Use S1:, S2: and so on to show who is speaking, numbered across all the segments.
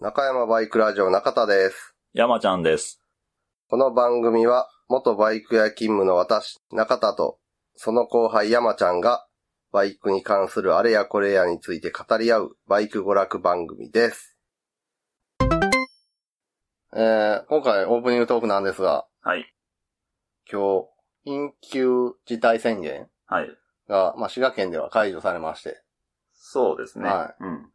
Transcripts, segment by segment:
S1: 中山バイクラジオ中田です。
S2: 山ちゃんです。
S1: この番組は、元バイク屋勤務の私、中田と、その後輩山ちゃんが、バイクに関するあれやこれやについて語り合う、バイク娯楽番組です。えー、今回オープニングトークなんですが、
S2: はい。
S1: 今日、緊急事態宣言
S2: はい。
S1: が、まあ、滋賀県では解除されまして。
S2: そうですね。
S1: は
S2: うん。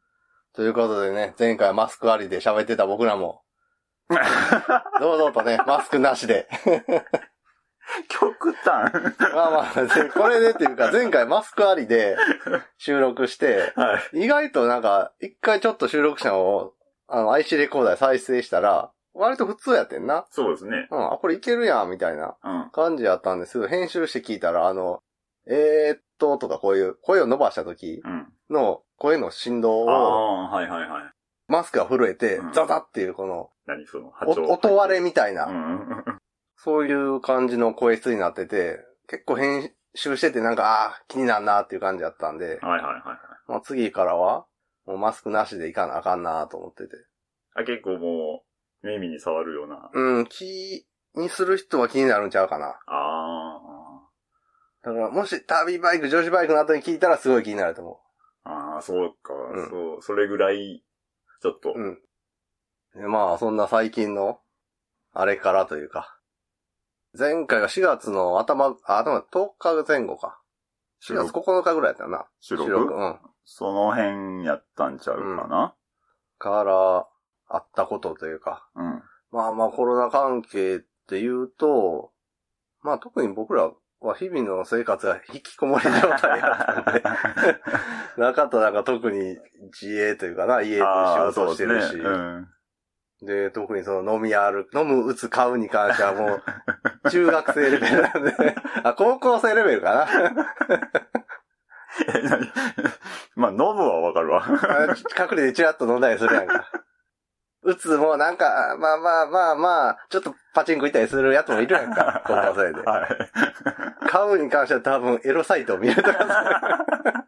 S1: ということでね、前回マスクありで喋ってた僕らも、堂々とね、マスクなしで。
S2: 極端。
S1: まあまあ、でこれでっていうか、前回マスクありで収録して、
S2: はい。
S1: 意外となんか、一回ちょっと収録したのを、あの、IC レコーダーで再生したら、割と普通やってんな。
S2: そうですね。
S1: うん、あ、これいけるやん、みたいな
S2: うん。
S1: 感じやったんですけど、編集して聞いたら、あの、えー、っと、とかこういう声を伸ばした時
S2: うん。
S1: の声の振動
S2: あ
S1: を、
S2: あ、はいはいはい。
S1: マスクが震えて
S2: うん、
S1: ザザっていうこの、
S2: 何その、波
S1: お
S2: 長。
S1: 音割れみたいな、
S2: うん。
S1: そういう感じの声質になってて、結構編集しててなんか、ああー、気になるなっていう感じだったんで、
S2: はいはいはいはい。
S1: まあ、次からは、もうマスクなしでいかなあかんなと思ってて。
S2: あ、結構もう、耳に触るような。
S1: うん、気にする人は気になるんちゃうかな。
S2: あ
S1: だから、もし旅バイク、女子バイクの後に聞いたらすごい気になると思
S2: あ。ああ、そうか、
S1: うん
S2: そう、それぐらい、ちょっと。
S1: う。うん。でまあ、そんな最近の、あれからというか。前回が4月の頭、あ、頭10日前後か。4月9日ぐらいやったよな。
S2: 収録？
S1: うん。
S2: その辺やったんちゃうかな？
S1: から、あったことというか。
S2: うん。
S1: まあまあコロナ関係って言うと、まあ特に僕らは日々の生活が引きこもり状態だったんで、中となんか特に自営というかな、家で仕事してるし、
S2: で
S1: 特にその飲み歩く、飲む、打つ、買うに関してはもう、中学生レベルなんで、あ、高校生レベルかな。
S2: まあ、飲むはわかるわ。
S1: あ隠れてチラッと飲んだりするやんか。打つもなんか、まあまあまあまあ、ちょっとパチンコ行ったりするやつもいるやんか、高校生で。
S2: はい。
S1: 買うに関しては多分エロサイトを見るとか、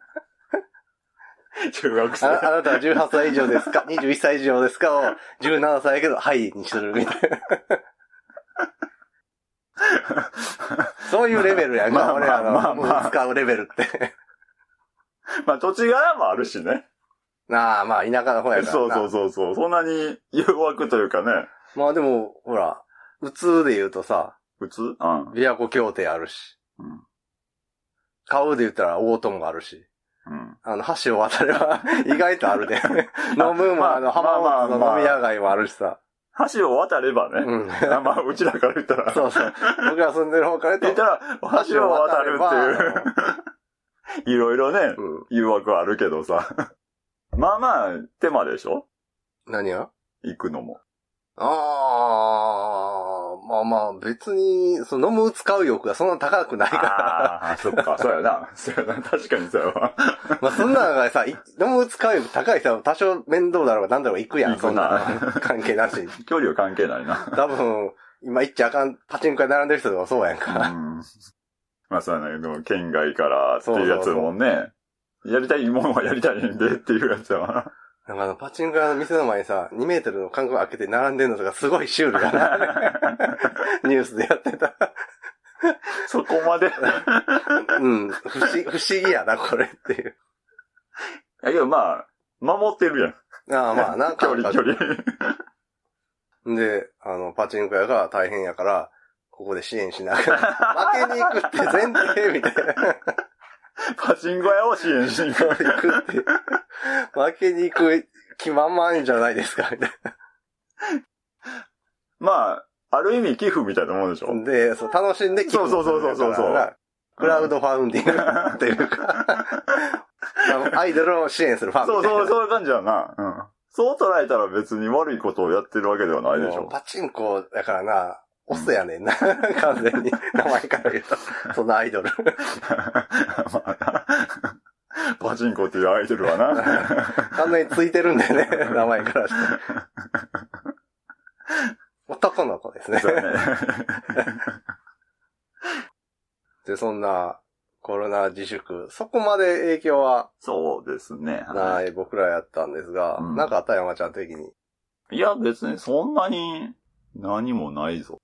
S2: 中学生。
S1: ああなたは18歳以上ですか ?21 歳以上ですか？を17歳やけど、はいにするみたいな。そういうレベルやんか、
S2: まあ
S1: 俺らの、
S2: まあまあまあ
S1: 使うレベルって。
S2: まあ、土地柄もあるしね。
S1: なあ、まあ、田舎の方やからな。
S2: そうそうそうそう。そんなに誘惑というかね。
S1: まあでも、ほら、普通で言うとさ、
S2: 普通？うん。
S1: 琵琶湖協定あるし、
S2: うん。
S1: 買うで言ったら大友があるし、
S2: うん。
S1: あの、橋を渡れば 意外とあるで。飲むも、
S2: まあ
S1: あの、浜松の飲み屋街もあるしさ。
S2: 橋を渡ればね。
S1: うん。
S2: あまあ、うちらから言ったら。
S1: そうそう。僕が住んでる方から言
S2: ったら、橋を渡るっていう。いろいろね、
S1: うん。
S2: 誘惑はあるけどさ。まあまあ、手間でしょ？
S1: 何が？
S2: 行くのも。
S1: ああ、まあまあ、別に、その飲む使う欲がそんな高くないから。
S2: ああ、そっか、そうやな。そうやな。確かにそうやわ。
S1: まあそんなのがさ、い飲む使う欲高い人は多少面倒だろうが何だろうが行くやん、
S2: 行くな
S1: そんなの関係なしに。
S2: 距離は関係ないな。
S1: 多分、今行っちゃあかん、パチンコ屋並んでる人とかそうやん
S2: う
S1: か。
S2: ん。まあそうやなけど、県外からっていうやつもんね。やりたいものはやりたいんでっていうやつやわ。
S1: なんかあの、パチンコ屋の店の前にさ、2メートルの間隔開けて並んでるのとかすごいシュールだな。ニュースでやってた。
S2: そこまで。い
S1: うん。不思不思議やな、これっていう。
S2: やけどまあ、守ってるやん。
S1: ああ、まあな、
S2: 距離、距離。
S1: で、あの、パチンコ屋が大変やから、ここで支援しながら、負けに行くって前提みたいな。
S2: パチンコ屋を支援しに行く。
S1: 行くって。負けに行く気満々じゃないですか、みたい
S2: まあ、ある意味寄付みたいなもんでしょ。
S1: な。で、そう、楽しんで
S2: そうそうそうそうそうそう
S1: クラウドファウンディングっていうか、あのアイドルを支援するファン。
S2: そうそう、そういう感じやな。うん。そう捉えたら別に悪いことをやってるわけではないでしょ。
S1: パチンコだからな、オスやねんな。完全に。名前から言うと。そのアイドル。
S2: まあなパチンコっていうアイドルはな。
S1: 完全についてるんだよね。名前からして。男の子ですね。で、そんなコロナ自粛、そこまで影響は
S2: そうですね。
S1: ない僕らやったんですが、
S2: うん
S1: なんかあった山ちゃん的に。
S2: いや、別にそんなに何もないぞ。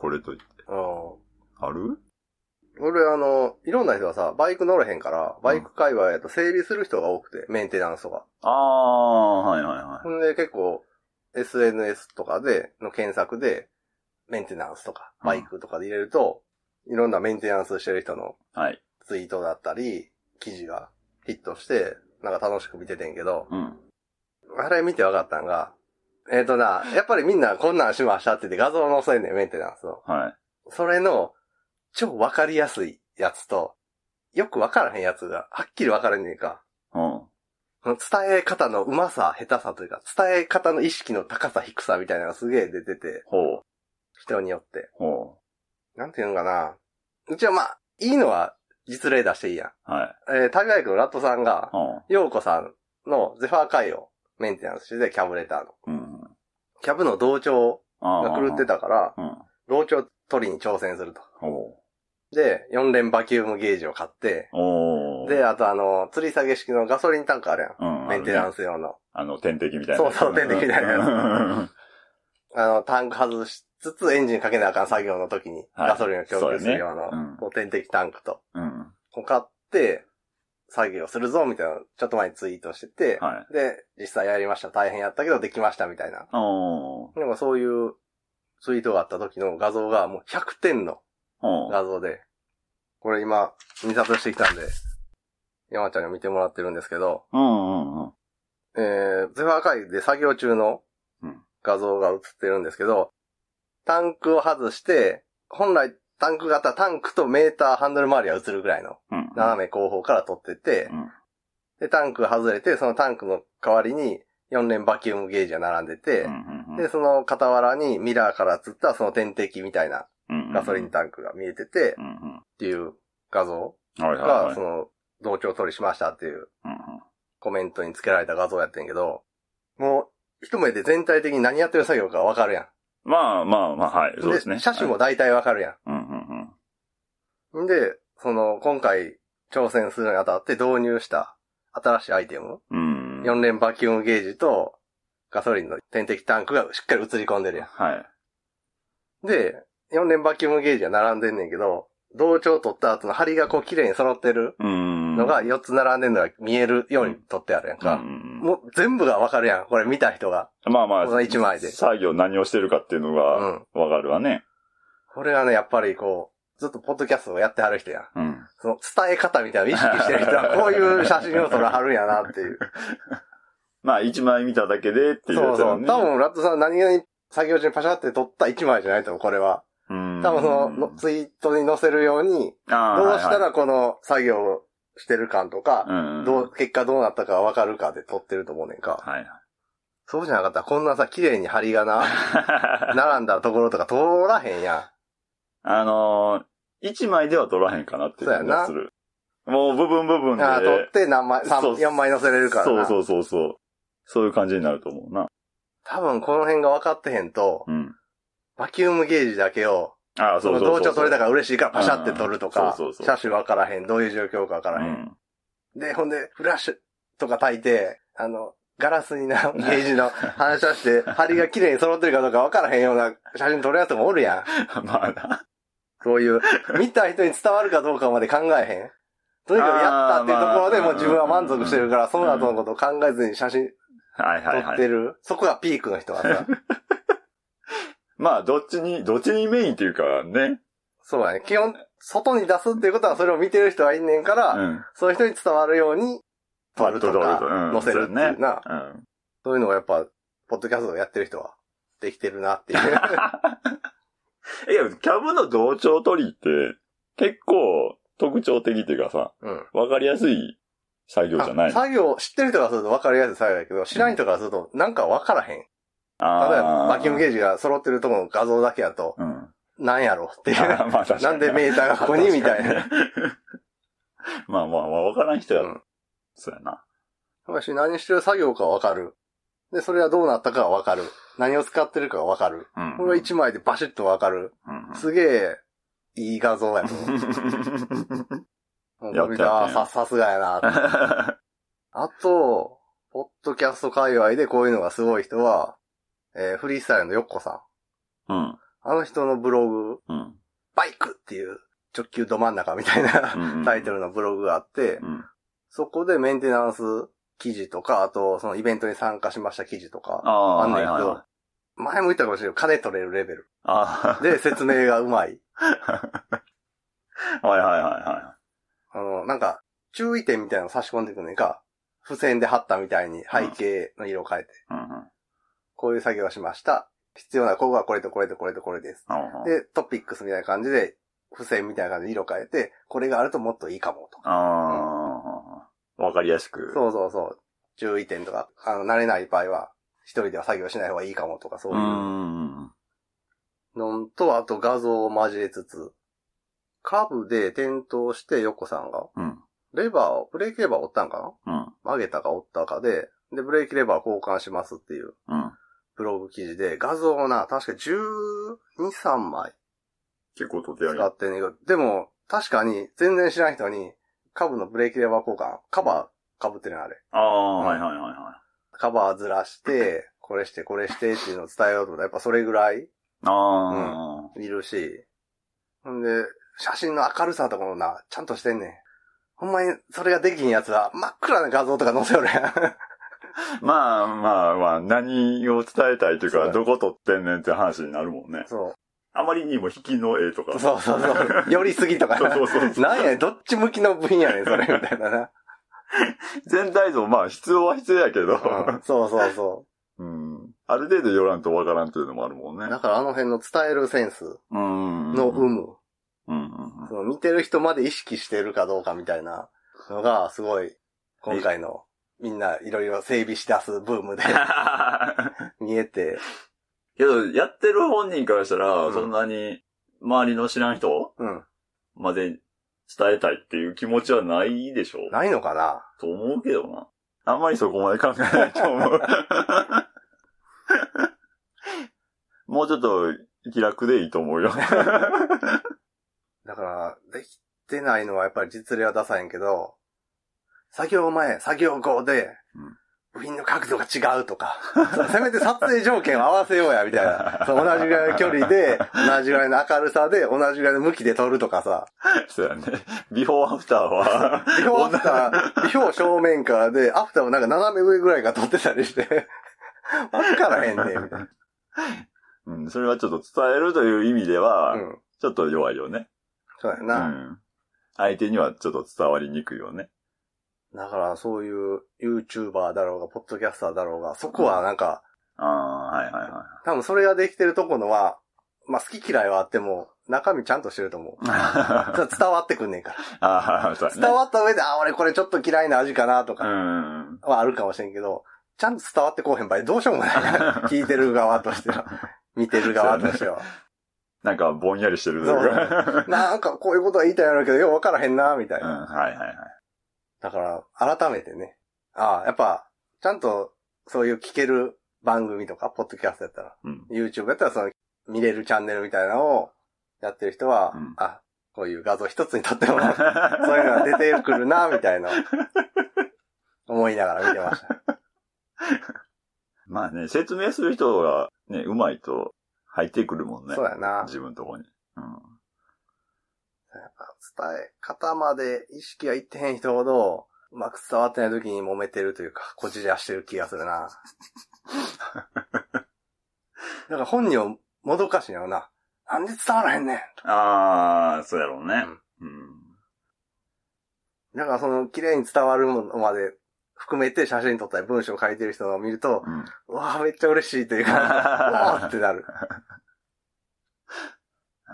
S2: これといって。
S1: うん。
S2: ある？
S1: 俺あの、いろんな人がさ、バイク乗れへんから、バイク界隈やと整備する人が多くて、メンテナンスとか。
S2: ああ、はいはいは
S1: ほんで結構、SNS とかで、の検索で、メンテナンスとか、バイクとかで入れると、いろんなメンテナンスしてる人の
S2: い。はい。
S1: ツイートだったり、記事がヒットして、なんか楽しく見ててんけど、
S2: うん。
S1: あれ見て分かったんが、えっ、とな、やっぱりみんなこんなんしましたって言って画像載せんねん、メンテナンスを。
S2: はい。
S1: それの、超分かりやすいやつと、よく分からへんやつが、はっきり分かるねんか。
S2: うん。
S1: 伝え方の上手さ、下手さというか、伝え方の意識の高さ、低さみたいなのがすげえ出てて、
S2: ほう。
S1: 人によって。
S2: ほ
S1: なんていうのかな。一応まあ、いいのは実例出していいやん。
S2: う。はい。
S1: えー、旅バイクのラットさんが、
S2: うん。
S1: ヨーコさんのゼファー回をメンテナンスしてて、キャブレターの。
S2: うん。
S1: キャブの同調
S2: あ
S1: が狂ってたから、
S2: うん。
S1: 同調取りに挑戦すると。
S2: ほ
S1: で、4連バキュームゲージを買って。で、あとあの、吊り下げ式のガソリンタンクあるやん。
S2: うん。
S1: メンテナン
S2: ス。
S1: ス用の。
S2: あの、点滴みたいな。
S1: そうそう点滴みたいなやつ
S2: や
S1: あの、タンク外しつつエンジンかけなあかん作業の時に、
S2: はい
S1: ガソリンを供給する用
S2: そうやねうん
S1: の、こう点滴タンクと、
S2: つ。うん。
S1: こう買って、作業するぞ、みたいなのちょっと前にツイートしてて、
S2: はい。
S1: で、実際やりました、大変やったけどできました、みたいな。なんかそういうツイートがあった時の画像がもう100点の。画像で、これ今、印刷してきたんで、山ちゃんに見てもらってるんですけど、
S2: うんうんうん。
S1: えー、ゼファー会で作業中の
S2: うん
S1: 画像が映ってるんですけど、タンクを外して、本来タンク型、タンクとメーター、ハンドル周りは映るぐらいの
S2: うん。
S1: 斜め後方から撮ってて、
S2: うん。
S1: で、タンク外れて、そのタンクの代わりに4連バキュームゲージが並んでて、
S2: うん。
S1: で、その傍らにミラーから映ったその点滴みたいな
S2: うん。
S1: ガソリンタンクが見えてて、
S2: うんうん。
S1: っていう画像
S2: はいはいは
S1: が、
S2: い。
S1: その、同調取りしましたっていう
S2: うんうん
S1: コメントに付けられた画像やってんけど、もう、一目で全体的に何やってる作業かわかるやん。
S2: まあまあまあ、はい。そうですね。
S1: 車種も大体わかるや
S2: うんうんうん。
S1: ん。んで、その、今回挑戦するにあたって導入した新しいアイテム、
S2: うん。
S1: 4連バキュームゲージとガソリンの点滴タンクがしっかり映り込んでるや
S2: はい。
S1: ん。で、4連バキュームゲージが並んでんねんけど、同調取った後の針がこう綺麗に揃ってる
S2: うん。
S1: のが4つ並んでんのが見えるように取ってあるやん
S2: う
S1: か。
S2: ん、
S1: もう全部がわかるやん。これ見た人が。
S2: まあまあ、
S1: この一枚で
S2: 作業何をしてるかっていうの
S1: う
S2: が、
S1: ん。
S2: わかるわね。
S1: これはね、やっぱりこう、ずっとポッドキャストをやってはる人やん。
S2: うん。
S1: その伝え方みたいなのを意識してる人はこういう写真を撮らはるんやなっていう。
S2: まあ、一枚見ただけでっていう
S1: そうそう。多分、ラットさん何気に作業中にパシャって撮った一枚じゃないと思う、これは。
S2: 分
S1: 多分そのの、ツイートに載せるように、どうしたらこの作業をしてる感とか、
S2: うん。
S1: どう、結果どうなったかわかるかで撮ってると思うねんか。
S2: はい。
S1: そうじゃなかったらこんなさ、綺麗に針がな、並んだところとか通らへんや
S2: あのー、一枚では取らへんかなって気がする。もう部分部分
S1: ん。
S2: で。
S1: ああ、撮って何枚、三
S2: そう
S1: 4枚載せれるからな。
S2: そうそうそうそう。そういう感じになると思うな。
S1: 多分この辺が分かってへんと、
S2: うん。
S1: バキュームゲージだけを、
S2: ああ、
S1: そ
S2: うそうそう。
S1: 同調取れたから嬉しいからパシャって取るとか車種分からへん、どういう状況か分からへん。
S2: うん。
S1: で、ほんで、フラッシュとか焚いて、あの、ガラスにな、ゲージの反射して、針が綺麗に揃ってるかどうか分からへんような写真撮るやつもおるやん。
S2: まあな。
S1: そういう、見た人に伝わるかどうかまで考えへん。とにかくやったっていうところでもう自分は満足してるから、その後のことを考えずに写真撮。ってる。そこがピークの人はさ。
S2: まあ、どっちに、どっちにメインっていうかね。
S1: そうだね。基本、外に出すっていうことはそれを見てる人がいんねんから、
S2: うん。
S1: そういう人に伝わるように、撮るとか、
S2: うん
S1: 載せるっていうな。
S2: そうやね
S1: そういうのがやっぱ、ポッドキャストをやってる人は、できてるなっていう。
S2: うん。いや、キャブの同調取りって、結構特徴的っていうかさ、
S1: うん。
S2: わかりやすい作業じゃない
S1: あ作業、知ってる人がすると分かりやすい作業だけど、知らん人からすると、なんか分からへん。例えば、バキュームゲージが揃ってるところの画像だけだと、
S2: うん。
S1: なんやろ？っていう。
S2: まあ
S1: なんでメーターがここに？みたいな。
S2: まあまあまあ、わからん人や、
S1: うん
S2: そうやな。
S1: 私何してる作業か分かる。で、それはどうなったかは分かる。何を使ってるかが分かる。
S2: うん。
S1: これが一枚でバシッと分かる。
S2: うん
S1: すげえ、いい画像やと思 う。
S2: やった
S1: 見たさ、さすがやな。あと、ポッドキャスト界隈でこういうのがすごい人は、えーフリースタイルのヨッコさん。
S2: うん。
S1: あの人のブログ、
S2: うん。
S1: バイクっていう直球ど真ん中みたいな タイトルのブログがあって、
S2: うん。
S1: そこでメンテナンス記事とか、あとそのイベントに参加しました記事とか、
S2: ああ、
S1: あんねんけど、
S2: はいはいはい。
S1: 前も言ったかもしれないけど、金取れるレベル。
S2: ああ。
S1: で、説明がうまい。
S2: はいはいはいは
S1: あの、なんか、注意点みたいなの差し込んでくんねんか、付箋で貼ったみたいに背景の色を変えて、
S2: い。うんうん。
S1: こういう作業をしました。必要なここがこれとこれとこれとこれです。で、トピックスみたいな感じで、付箋みたいな感じで色変えて、これがあるともっといいかもとか。
S2: ああ。わかりやすく。
S1: そうそうそう。注意点とか、あの、慣れない場合は、一人では作業しない方がいいかもとか、そう
S2: う
S1: いう
S2: ん。
S1: のと、あと画像を交えつつ、カブで転倒して横さんが、
S2: うん。
S1: レバーを、ブレーキレバーを折ったんかな？
S2: うん。
S1: 曲げたか折ったかで、で、ブレーキレバー交換しますっていう
S2: うん。
S1: ブログ記事で、画像をな、確か12、3枚
S2: 結構撮ってやる
S1: 使ってんねんけど、でも、確かに、全然知らん人に、カブのブレーキレバー交換、カバー被ってるのあれ。
S2: ああ、はいはいはいは
S1: カバーずらして、これしてこれしてっていうのを伝えようと思ったら、やっぱそれぐらい
S2: い。ああ。
S1: いるし、ほんで、写真の明るさとかもな、ちゃんとしてんねん。ほんまに、それができんやつは、真っ暗な画像とか載せよるやん。
S2: まあまあまあ、何を伝えたいというか、
S1: そう
S2: どこ撮ってんねんって話になるもんね。
S1: そ
S2: あまりにも引きの絵とか。
S1: う。そうそうそう。寄りすぎとかな。
S2: そうそうそうそう。
S1: なんやねん、どっち向きの部品やねん、それ、みたいなな。
S2: 全体像、まあ必要は必要やけど、
S1: うんそうそうそ
S2: うん。ある程度寄らんとわからんっていうのもあるもんね
S1: う。。だからあの辺の伝えるセンス
S2: うん。
S1: の有無、
S2: うんうん
S1: その見てる人まで意識してるかどうかみたいなのが、すごい、今回の、みんないろいろ整備し出すブームで 見えて、
S2: けど、やってる本人からしたら、
S1: うん
S2: そんなに、周りの知らん人
S1: うん。
S2: まで伝えたいっていう気持ちはないでしょ
S1: ないのかな？
S2: と思うけどな。あんまりそこまで考えないと思う。もうちょっと気楽でいいと思うよ。
S1: だから、できてないのはやっぱり実例は出さへんけど、作業前、作業後で
S2: うん、
S1: 部品の角度が違うとか、せめて撮影条件を合わせようや、みたいな。そう同じぐらいの距離で、同じぐらいの明るさで、同じぐらいの向きで撮るとかさ、
S2: そうやね。ビフォーアフターは、
S1: ビフォーアフター、ビフォー正面からで、アフターもなんか斜め上ぐらいが撮ってたりして、わからへんねん、みたいな。
S2: うん、それはちょっと伝えるという意味では、
S1: うん。
S2: ちょっと弱いよね。う
S1: そうやな。
S2: ん。相手にはちょっと伝わりにくいよね。
S1: だから、そういう YouTuber だろうが、ポッドキャスターだろうが、そこはなんか、
S2: ああ、はいはいは
S1: 多分それができてるとこのは、まあ好き嫌いはあっても、中身ちゃんとしてると思う。伝わってくんねんか
S2: ああ、そう
S1: ら。
S2: やね。
S1: 伝わった上で、あ、俺これちょっと嫌いな味かなと
S2: う
S1: か
S2: ん。
S1: はあるかもしれんけど、ちゃんと伝わってこうへん場合どうしようもないな。聞いてる側としては。見てる側としては。
S2: なんかぼんやりしてると
S1: そう
S2: いうか。
S1: なんかこういうことは言いたいやろうけど、よう分からへんな、みたい
S2: うん、
S1: な。
S2: はいはいはい。
S1: だから、改めてね。ああ、やっぱ、ちゃんと、そういう聞ける番組とか、ポッドキャストやったら、
S2: うん。
S1: YouTube やったらその、見れるチャンネルみたいなのをやってる人は、
S2: うん
S1: あ、こういう画像一つにとっても、そういうのが出てくるな、みたいな、思いながら見てました。
S2: まあね、説明する人がね、うまいと入ってくるもんね。
S1: そうやな。
S2: 自分のとこに。うん。
S1: やっぱ伝え方まで意識がいってへん人ほど、うまく伝わってない時に揉めてるというか、こじらしてる気がするな。だから本人をもどかしいんやろな。なんで伝わらへんねん。
S2: ああ、そうやろうね。うん。
S1: だからその綺麗に伝わるものまで含めて写真撮ったり文章を書いてる人を見ると、
S2: うん。
S1: うわぁ、めっちゃ嬉しいというか、うわーってなる。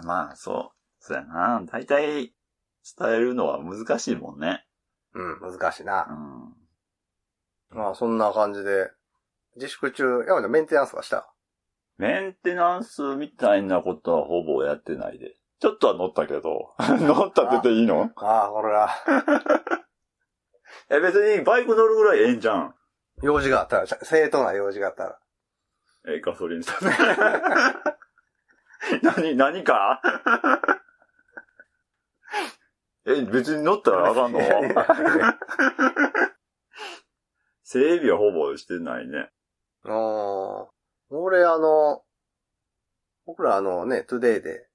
S2: まあ、そう。そうやな。大体、伝えるのは難しいもんね。
S1: うん、難しいうな。
S2: ん。
S1: まあそんな感じで、自粛中、山ちゃんメンテナンスはした？
S2: メンテナンスみたいなことはほぼやってないで。ちょっとは乗ったけど。乗ったって言っていいの？
S1: ああ、これは、
S2: え、別にバイク乗るぐらいええんじゃん。
S1: 用事があったら、正当な用事があったら。
S2: え、ガソリンスタンド。何、何か？え、別に乗ったらあかんの？整備はほぼしてないね。
S1: あー。俺らあの、僕らあのね、トゥデイで、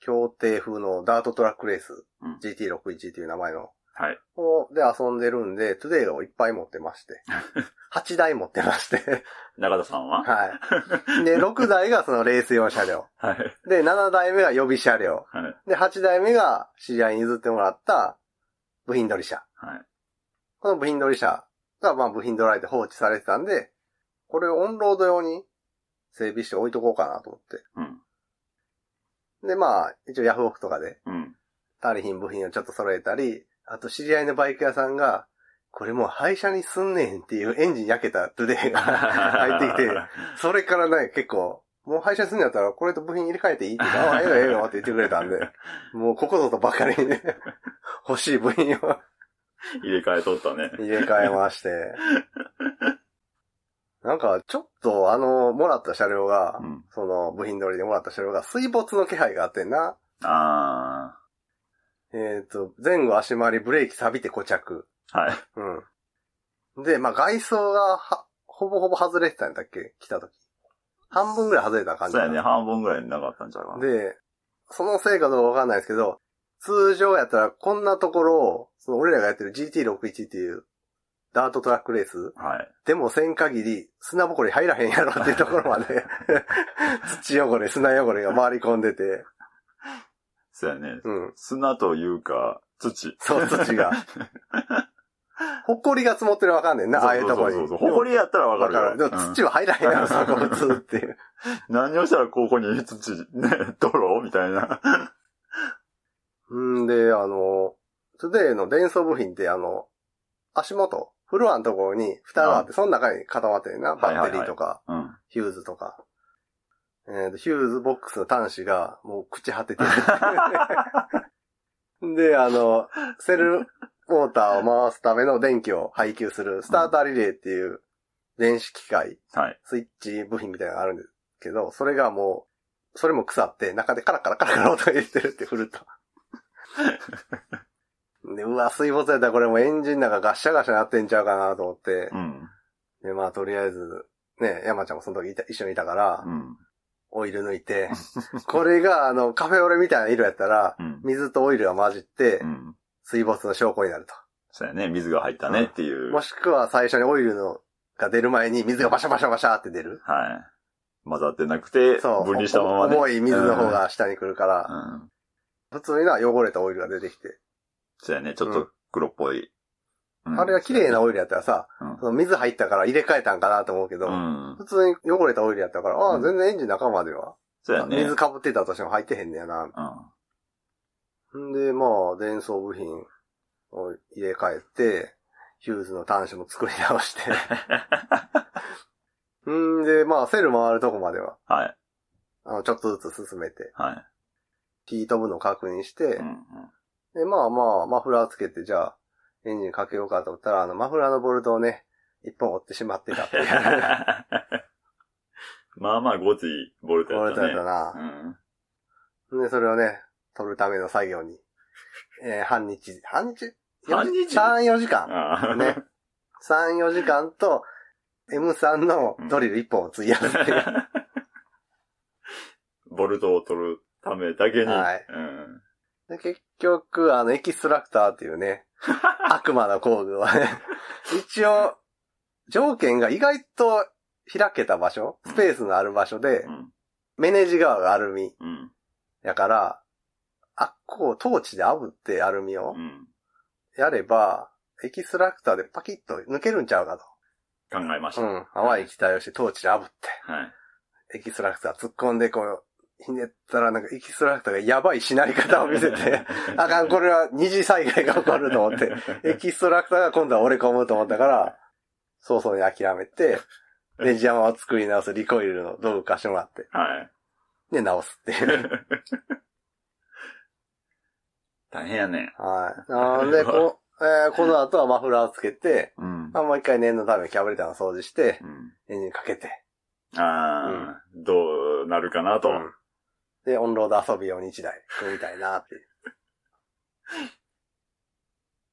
S1: 協定風のダートトラックレース、
S2: うん。
S1: GT61 っていう名前の、
S2: はい。
S1: をで遊んでるんで、トゥデイをいっぱい持ってまして、8台持ってまして、
S2: 中田さんは？
S1: はい。で、6台がそのレース用車両。
S2: はい。
S1: で、7台目が予備車両。
S2: はい。
S1: で、8台目が知り合いに譲ってもらった部品取り車。
S2: はい。
S1: この部品取り車が、まあ部品取られて放置されてたんで、これをオンロード用に整備して置いとこうかなと思って。
S2: うん。
S1: で、まあ、一応ヤフオクとかで
S2: うん。
S1: 足りひん部品をちょっと揃えたり、あと知り合いのバイク屋さんが、これもう廃車にすんねんっていうエンジン焼けたトゥデイが入ってきて、それからね、結構、もう廃車すんやったらこれと部品入れ替えていいって言って、ああ、ええよええよって言ってくれたんで、もうここぞとばかりにね、欲しい部品を
S2: 入れ替えとったね。
S1: 入れ替えまして。なんか、ちょっとあの、もらった車両が、
S2: うん。
S1: その部品取りでもらった車両が水没の気配があってんな。
S2: あ
S1: えっ、と、前後足回りブレーキ錆びて固着。
S2: ー。はい。
S1: うん。で、まあ外装がは、ほぼほぼ外れてたんだっけ？来た時。半分ぐらい外れた感じ
S2: そうやね。半分ぐらいなかったんちゃうかな。
S1: で、そのせいかどうかわかんないですけど、通常やったらこんなところを、その俺らがやってる GT61 っていうダートトラックレース
S2: はい。
S1: でもせん限り砂ぼこり入らへんやろっていうところまで 土汚れ、砂汚れが回り込んでて、
S2: そうやね。
S1: うん。
S2: 砂というか、土。
S1: そう、土が。ほっこりが積もってるわかんねんな、ああいうところに。
S2: そうそうそう。ほこりやったらわかる
S1: かる。でも土は入らへんやろ、そこ普通っていう。
S2: う ん何をしたらここに土、ね、泥みたいな。
S1: んで、あの、トゥデイの電装部品ってあの、足元、フロアのところに蓋があって、その中に固まってるな。バッテリーとか、
S2: うん。
S1: ヒューズとか。えーと、ヒューズボックスの端子がもう朽ち果ててる。で、あの、セルモーターを回すための電気を配給するスターターリレーっていう電子機械、
S2: はい。
S1: スイッチ部品みたいなのがあるんですけど、それがもう、それも腐って中でカラカラカラカラ音が入れてるって振ると。で、うわ、水没やったらこれもうエンジンの中ガッシャガッシャなってんちゃうかなと思って、
S2: うん。
S1: で、まあとりあえず、ね、山ちゃんもその時いた一緒にいたから、
S2: うん。
S1: オイル抜いて、これがあのカフェオレみたいな色やったら、
S2: うん。
S1: 水とオイルが混じって
S2: う、ん。
S1: 水没の証拠になると。
S2: そうやね。水が入ったねっていう。
S1: もしくは最初にオイルのが出る前に水がバシャバシャバシャって出る。
S2: はい。混ざってなくて。分離したままね。
S1: 重い水の方が下に来るから、
S2: うん。
S1: 普通にな汚れたオイルが出てきて。
S2: そうやね。ちょっと黒っぽい。うん
S1: あれが綺麗なオイルやったらさ、水入ったから入れ替えたんかなと思うけど、
S2: うん。
S1: 普通に汚れたオイルやったから、ああ、
S2: うん
S1: 全然エンジン中までは、
S2: そうやね。
S1: 水かぶってたとしても入ってへんねやな。
S2: うん。
S1: んで、まあ、伝送部品を入れ替えて、ヒューズの端子も作り直して。んで、まあ、セル回るとこまでは、
S2: はい。
S1: あの、ちょっとずつ進めて、
S2: はい。
S1: ヒート部の確認して、
S2: うんうん
S1: で、まあまあ、マフラーつけて、じゃあ、エンジンかけようかと思ったら、あの、マフラーのボルトをね、一本折ってしまってたっていう。
S2: まあまあ、ごついボルト
S1: ボルト
S2: やったね。
S1: やったな。
S2: うん。
S1: で、それをね、取るための作業に、えー半日、半日？
S2: 半日
S1: ?3、4時間。ね。3、4時間と、M3 のドリル1本を費やすっていう。
S2: ボルトを取るためだけに。
S1: はい
S2: うん。
S1: で結局、あの、エキストラクターっていうね、悪魔の工具はね、一応、条件が意外と開けた場所、スペースのある場所で
S2: う、ん。
S1: メネジ側がアルミ
S2: うん。
S1: やから、あっこをトーチで炙ってアルミを
S2: うん。
S1: やれば、エキストラクターでパキッと抜けるんちゃうか
S2: 考えまし
S1: と。
S2: た。
S1: うん。淡い液体をしてトーチで炙って、
S2: はい。
S1: エキストラクター突っ込んでこう、ひねったらなんかエキストラクターがやばいしなり方を見せて、あかん、これは二次災害が起こると思って、エキストラクターが今度は折れ込むと思ったから、早々に諦めて、ネジ山を作り直すリコイルの道具貸してもらって、
S2: はい。
S1: で、直すっていう。
S2: 大変やね。
S1: はい。なんで、こ、えーこの後はマフラーつけて、
S2: うん。
S1: まあ、もう一回念のためキャブレターの掃除して、
S2: うん。
S1: エンジンかけて、
S2: ああ、どうなるかなと。
S1: うんで、オンロード遊び用に一台組みたいなっていう。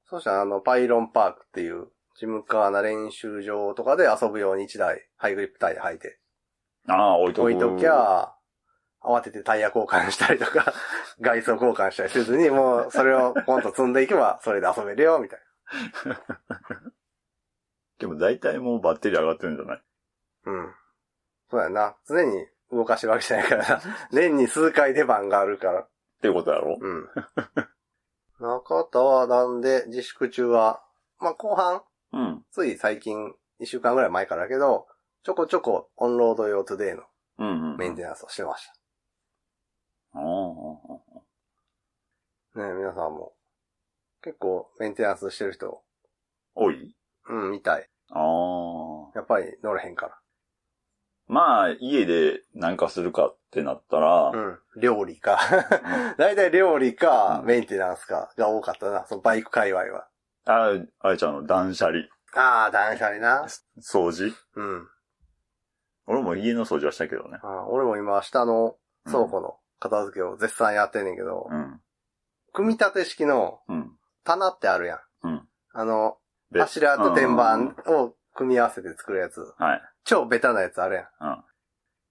S1: そしたら、あの、パイロンパークっていう、ジムカーな練習場とかで遊ぶように一台、ハイグリップタイヤ履いて、
S2: ああ、置いとく。
S1: 置いときゃ、慌ててタイヤ交換したりとか、外装交換したりせずに、もうそれをポンと積んでいけば、それで遊べるよ、みたい
S2: でも大体もうバッテリー上がってるんじゃない？
S1: な。うん。そうやな。常に動かしてるわけじゃないからな。年に数回出番があるから。
S2: っていうことやろ？
S1: うん。中田はなんで自粛中は、まあ後半、
S2: うん。
S1: つい最近、一週間ぐらい前からだけど、ちょこちょこオンロード用トゥデイの
S2: うんうん。
S1: メンテナンスをしてまし
S2: ああ
S1: た。ね皆さんも。結構メンテナンスしてる人、
S2: 多い？
S1: うん、みたい。
S2: ああ。
S1: やっぱり乗れへんか
S2: まあ、家で何かするかってなったら
S1: ら。う、ん。料理か。だいたい料理か
S2: う、ん
S1: メンテナンスかが多かったな。そのバイク界隈は。
S2: あ、あれちゃんの断捨離、
S1: ああ、断捨離な。
S2: 掃除？
S1: うん。
S2: 俺も家の掃除はしたけどね。
S1: あ俺も今、下の倉庫の片付けを絶賛やってんねんけど、
S2: うん。
S1: 組み立て式の
S2: うん。
S1: 棚ってあるやん。
S2: うん。
S1: あの、
S2: で
S1: 柱と天
S2: うん
S1: 板を組み合わせて作るやつ。
S2: はい。
S1: 超ベタなやつあるやん。
S2: うん。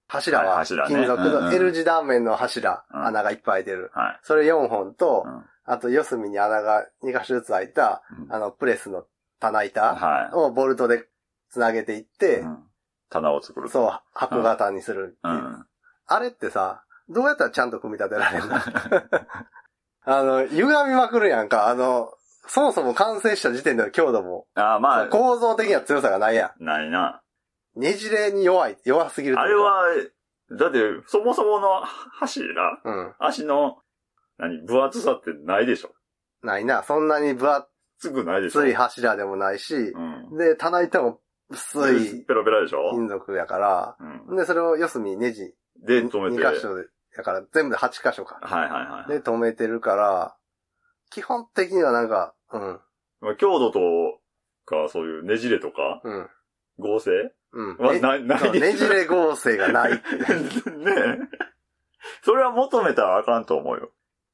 S1: 柱
S2: はい
S1: は
S2: 柱ね
S1: 金属の
S2: うんうん
S1: L 字断面の柱、
S2: うん
S1: 穴がいっぱい出る。
S2: はい。
S1: それ4本と、
S2: うん
S1: あと四隅に穴が2箇所ずつ開いた、
S2: うん
S1: あの、プレスの棚板
S2: は
S1: をボルトで繋げていっ
S2: い。
S1: て
S2: う、ん。棚を作る。
S1: そう、箱型にするっていう。
S2: うん。
S1: あれってさ、どうやったらちゃんと組み立てられるの？あの、歪みまくるやんか。あの、そもそも完成した時点での強度も、
S2: ああ、まあ、
S1: 構造的な強さがないや
S2: ないな。
S1: ん。ねじれに弱い、弱すぎる。
S2: あれは、だって、そもそもの柱、
S1: うん。
S2: 足の、何、分厚さってないでしょ。
S1: ないな。そんなに分
S2: すぐないでしょ。
S1: 厚い柱でもないし、
S2: うん。
S1: で、棚板も薄い
S2: ペラペラでしょ
S1: 金属やから、
S2: うん。
S1: で、それを四隅ネジ、
S2: で、止めて。
S1: 2箇所で、だから全部で8箇所か。
S2: はいはいはい。
S1: で、止めてるから、基本的にはなんか、うん、
S2: まあ強度とか、そういうねじれとか、
S1: うん、
S2: 合成？
S1: うん。
S2: は、
S1: ね
S2: ない、ない
S1: ねじれ合成がない。
S2: ねえ。それは求めたらあかんと思うよ。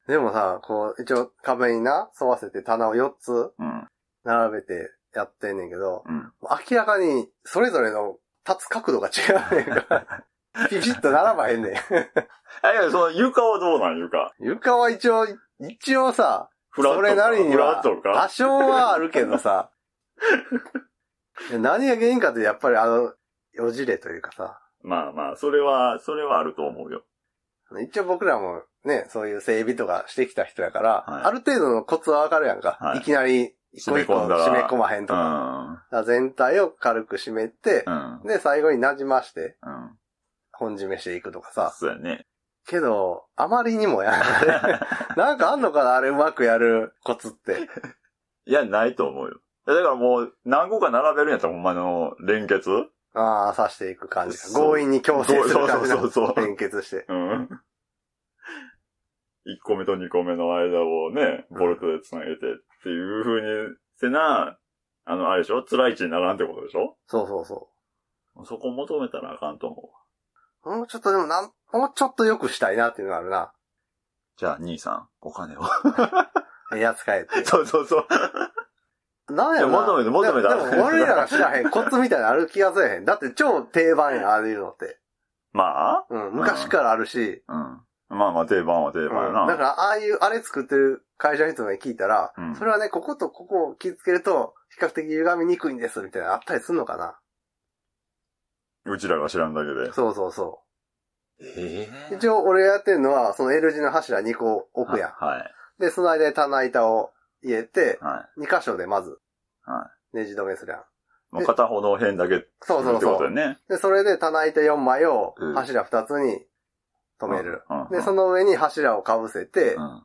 S1: でもさ、こう、一応壁にな、沿わせて棚を4つ
S2: うん。
S1: 並べてやってんねんけど、
S2: うん。
S1: 明らかにそれぞれの立つ角度が違うねんか。ピシッと並ばへんねん。
S2: あ、いや、その床はどうなん床？
S1: 床は一応、一応さ、
S2: フラットか？
S1: それなりには多少はあるけどさ、何が原因かってやっぱりあの、よじれというかさ、
S2: まあまあ、それは、それはあると思うよ。
S1: 一応僕らもね、そういう整備とかしてきた人やから、
S2: はい
S1: ある程度のコツはわかるやんか。
S2: はい
S1: い、きなり一個一個
S2: 締め込んだら
S1: 締め込まへんとか。だから全体を軽く締めて
S2: う、ん。うん。
S1: で、最後に馴染まして、
S2: うん。
S1: 本締めしていくとかさ。
S2: そうやね。
S1: けど、あまりにもやん。なんかあんのかなあれうまくやるコツって。
S2: いや、ないと思うよ。だからもう、何個か並べるんやったらほんまの連結
S1: ああ、刺していく感じ。
S2: そう
S1: 強引に強制する感じ
S2: そうそうそうそう
S1: の連結して。
S2: うん。1個目と2個目の間をね、ボルトで繋げてっていう風にせな、あの、あれでしょ？辛い位置にならんってことでしょ？
S1: そうそうそ
S2: そこ求めたらあかんと思う。
S1: う。もうちょっとでもなん、もうちょっと良くしたいなっていうのがあるな。
S2: じゃあ、兄さん、お金を。
S1: ええやつ変えて。
S2: そうそうそう。
S1: なんやろ
S2: 求めて求めた
S1: でも俺らが知らへん コツみたいなのある気がせえへん。だって超定番やん、ああいうのって。
S2: まあ、
S1: うん、昔からあるし。
S2: うん。まあまあ、定番は定
S1: うん、
S2: 番やな。
S1: だから、ああいう、あれ作ってる会社の人に聞いたら、
S2: うん
S1: それはね、こことここを気付けると、比較的歪みにくいんです、みたいなのあったりすんのかな
S2: うちらが知らんだけで。
S1: そうそうそ
S2: え
S1: う。一応、俺やってるのは、その L 字の柱2個置くやん。
S2: はい。
S1: で、その間に棚板を入れて、
S2: はい。
S1: 2箇所でまず、
S2: は
S1: ネジ止めするやん。
S2: もう片方の辺だけ
S1: そうそう
S2: ってこと
S1: そう。
S2: だよね。
S1: で、それで棚板4枚を
S2: うん
S1: 柱2つに止める。
S2: うん。うん
S1: で、その上に柱をかぶせて
S2: う、ん。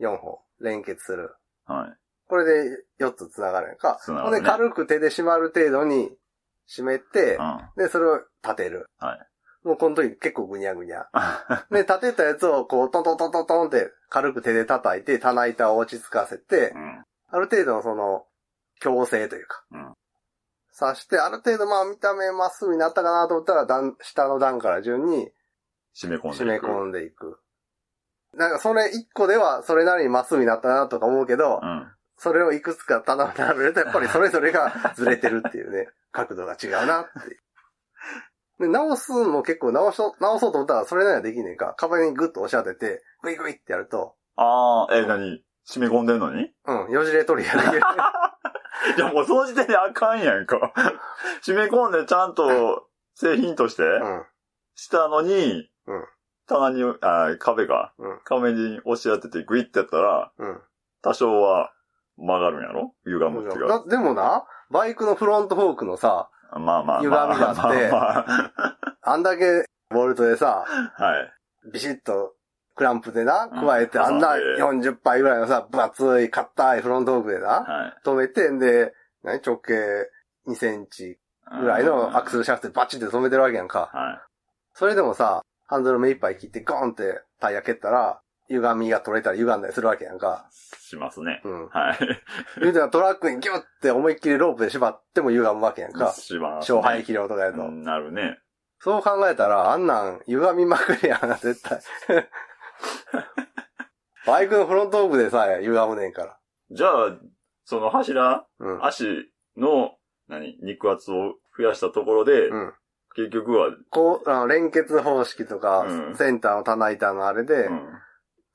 S1: 4本連結する。
S2: はい。
S1: これで4つ繋がるやんか。
S2: 繋がるね
S1: 軽く手で締まる程度に締めて
S2: う、ん。
S1: で、それを立てる。
S2: はい。
S1: もうこの時結構ぐにゃぐにゃ。で、立てたやつをこう、トントントントントンって軽く手で叩いて、棚板を落ち着かせて
S2: う、ん。
S1: ある程度のその、強制というか。
S2: うん
S1: 刺して、ある程度まあ見た目まっすぐになったかなと思ったら、段、下の段から順に
S2: 締め込んでいく。
S1: 締め込んでいく。なんかそれ一個ではそれなりにまっすぐになったなとか思うけど、
S2: うん。
S1: それをいくつか棚を並べるとやっぱりそれぞれがずれてるっていうね、角度が違うなっていう。で、直すのも結構直しと、直そうと思ったらそれならできんねんか。壁にグッと押し当てて、グイグイってやると、
S2: ああ、え、何？締め込んでんのに？
S1: うん、よじれ取りができる。
S2: いや、もうその時点であかんやんか。締め込んでちゃんと製品として
S1: うん。
S2: したのに、
S1: うん
S2: 棚に、あ壁が、
S1: うん
S2: 壁に押し当ててグイってやったら、
S1: うん。
S2: 多少は曲がるんやろ？歪むっていうか。
S1: だでもな、バイクのフロントフォークのさ、
S2: まあまあまあ。
S1: 歪みがあって
S2: まあま
S1: あんだけボルトでさ、
S2: あはい。
S1: ビシッとクランプでな、
S2: うん
S1: 加えて、あんな
S2: 挟んで
S1: 40杯ぐらいのさ、分厚い、硬いフロントフォークでな、
S2: はい。
S1: 止めて、んで、何？直径2センチぐらいのアクセルシャフトでバチって止めてるわけやんか。
S2: はい。
S1: それでもさ、ハンドル目いっぱい切ってゴーンってタイヤ蹴ったら、歪みが取れたり歪んだりするわけやんか。
S2: しますね。
S1: うん。
S2: はい。
S1: 言うたらトラックにギュッて思いっきりロープで縛っても歪むわけやんか。
S2: します、ね。
S1: 勝敗器量とかやと。
S2: うんなるね。
S1: そう考えたら、あんなん歪みまくりやな、絶対。バイクのフロントオークでさえ歪むねんから。
S2: じゃあ、その柱、
S1: うん。
S2: 足の、何、肉圧を増やしたところで、
S1: うん。
S2: 結局は、
S1: こう、あの連結方式とか、
S2: うん
S1: センターの棚板のあれで、
S2: うん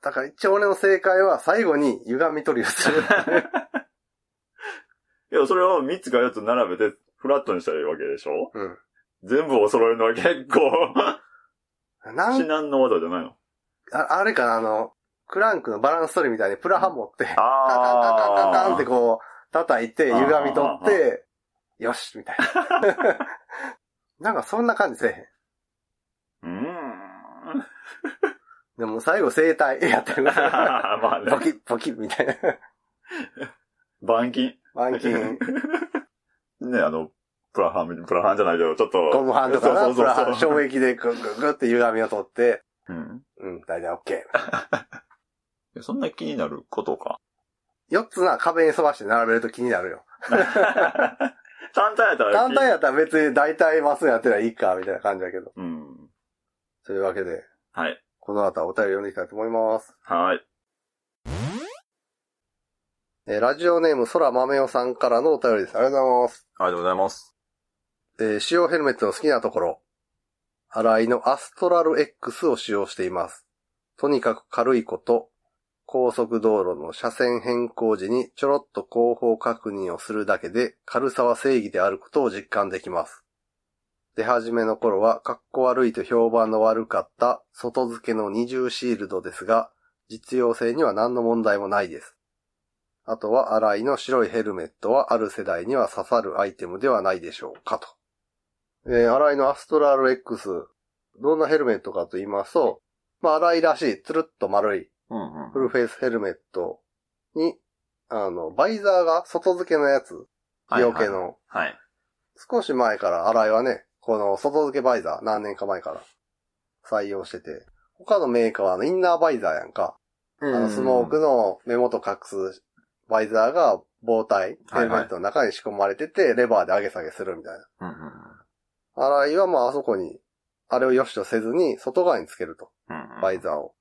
S1: だから一応俺の正解は最後に歪み取りをする。
S2: いや、それを3つか4つ並べて、フラットにしたらいいわけでしょ？
S1: うん。
S2: 全部を揃えるのは結構、至
S1: なん
S2: 難の技じゃないの？
S1: ああれかな、あの、クランクのバランス取りみたいにプラハ持って、カンカンカンカンカンカンってこう、叩いて、歪み取って、よしみたいな。なんかそんな感じせえへん。
S2: うーん。
S1: でも最後生体やってる。
S2: まあね。
S1: ポキッポキッみたいな。
S2: 板金。
S1: 板金、
S2: ね、あの、プラハン、プラハンじゃないけど、ちょっと。
S1: ゴムハンとかな、
S2: そうそうそう
S1: プラハン、衝撃でグッグッグッって歪みを取って、
S2: うん。
S1: うん、大体オッケー。
S2: そんな気になることか？
S1: 四つな壁に沿わして並べると気になるよ。
S2: 単体やったら。
S1: 単体やったら別に大体マスやってりゃいいか、みたいな感じだけど。
S2: うん。
S1: というわけで、
S2: はい。
S1: この後はお便り読んでいきたいと思います。
S2: はい。
S1: えーラジオネーム、空豆代さんからのお便りです。ありがとうございます。
S2: ありがとうございます。
S1: えー使用ヘルメットの好きなところ。新井のアストラル X を使用しています。とにかく軽いこと、高速道路の車線変更時にちょろっと後方確認をするだけで軽さは正義であることを実感できます。出始めの頃は格好悪いと評判の悪かった外付けの二重シールドですが、実用性には何の問題もないです。あとは、新井の白いヘルメットはある世代には刺さるアイテムではないでしょうかと。えー、新井のアストラル X、どんなヘルメットかと言いますと、まあ、新井らしい、つるっと丸い。フルフェイスヘルメットに、あの、バイザーが外付けのやつ、
S2: はいはいはい。
S1: 少し前から新井はね、この外付けバイザー、何年か前から採用してて、他のメーカーはあのインナーバイザーやんか。あの、スモークの目元隠すバイザーが防体、ヘルメットの中に仕込まれてて、レバーで上げ下げするみたい
S2: うんうん
S1: な。新井はまああそこに、あれを良しとせずに、外側につけると。
S2: うんうん。
S1: バイザーを。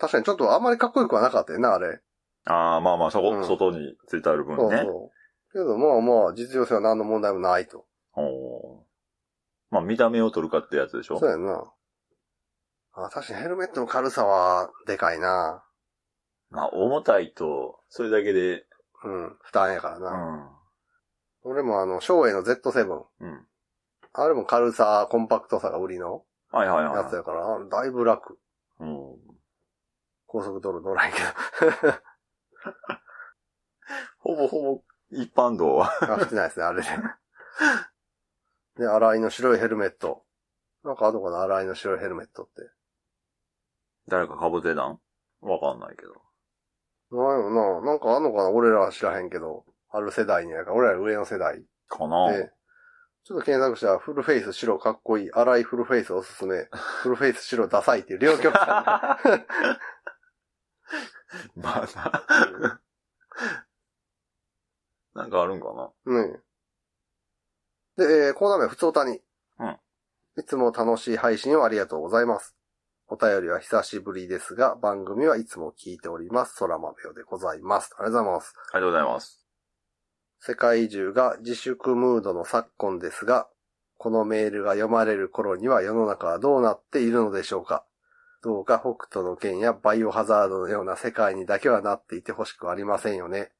S1: 確かにちょっとあんまりかっこよくはなかったよな、あれ。
S2: ああ、まあまあ、そこ、
S1: うん
S2: 外についてある分ね。
S1: そうそう。けどまあまあ、実用性は何の問題もないと。
S2: まあ、見た目を取るかってやつでしょ？
S1: そうやんな。あ、確かにヘルメットの軽さは、でかいな。
S2: まあ、重たいと、それだけで、
S1: うん、負担やから
S2: う
S1: な。
S2: ん。
S1: 俺もあの、昭栄の Z7。
S2: うん。
S1: あれも軽さ、コンパクトさが売りの
S2: はいはいはい。
S1: やつやから、だいぶ楽。
S2: うん。
S1: 高速道路乗らんけ
S2: ほぼほぼ、一般道は。
S1: ど。あ、してないですね、あれで。で、荒井の白いヘルメット。なんかあるのかな、荒井の白いヘルメットって。
S2: 誰か被ってたん？わかんないけど。
S1: なんやろな、なんかあんのかな、俺らは知らへんけど。ある世代にやから、俺ら上の世代。
S2: かな
S1: で、ちょっと検索したら、フルフェイス白かっこいい、荒いフルフェイスおすすめ、フルフェイス白ダサいっていう両極端
S2: まあな。なんかあるんかな
S1: ねえ。で、えーコーナー名は普通歌に。
S2: うん
S1: いつも楽しい配信をありがとうございます。お便りは久しぶりですが、番組はいつも聞いております。空豆よでございます。ありがとうございます。
S2: ありがとうございます。
S1: 世界中が自粛ムードの昨今ですが、このメールが読まれる頃には世の中はどうなっているのでしょうかどうか北斗の剣やバイオハザードのような世界にだけはなっていてほしくありませんよね。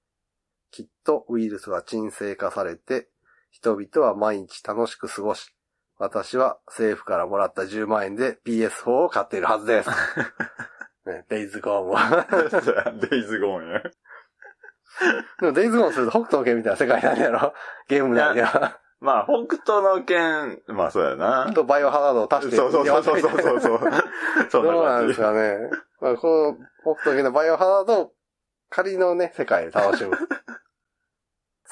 S1: きっとウイルスは沈静化されて、人々は毎日楽しく過ごし、私は政府からもらった10万円で PS4 を買っているはずです。ね、デイズゴーンは。
S2: デイズゴーンや。
S1: でもデイズゴーンすると北斗の剣みたいな世界なんやろ？ゲームなんや。
S2: まあ、北斗の剣、まあそうやな。
S1: とバイオハザードを足して。
S2: そうそうそうそうそうそう。そん
S1: どうなん。ですかね。まあ、この北斗の剣のバイオハザードを仮のね、世界で楽しむ。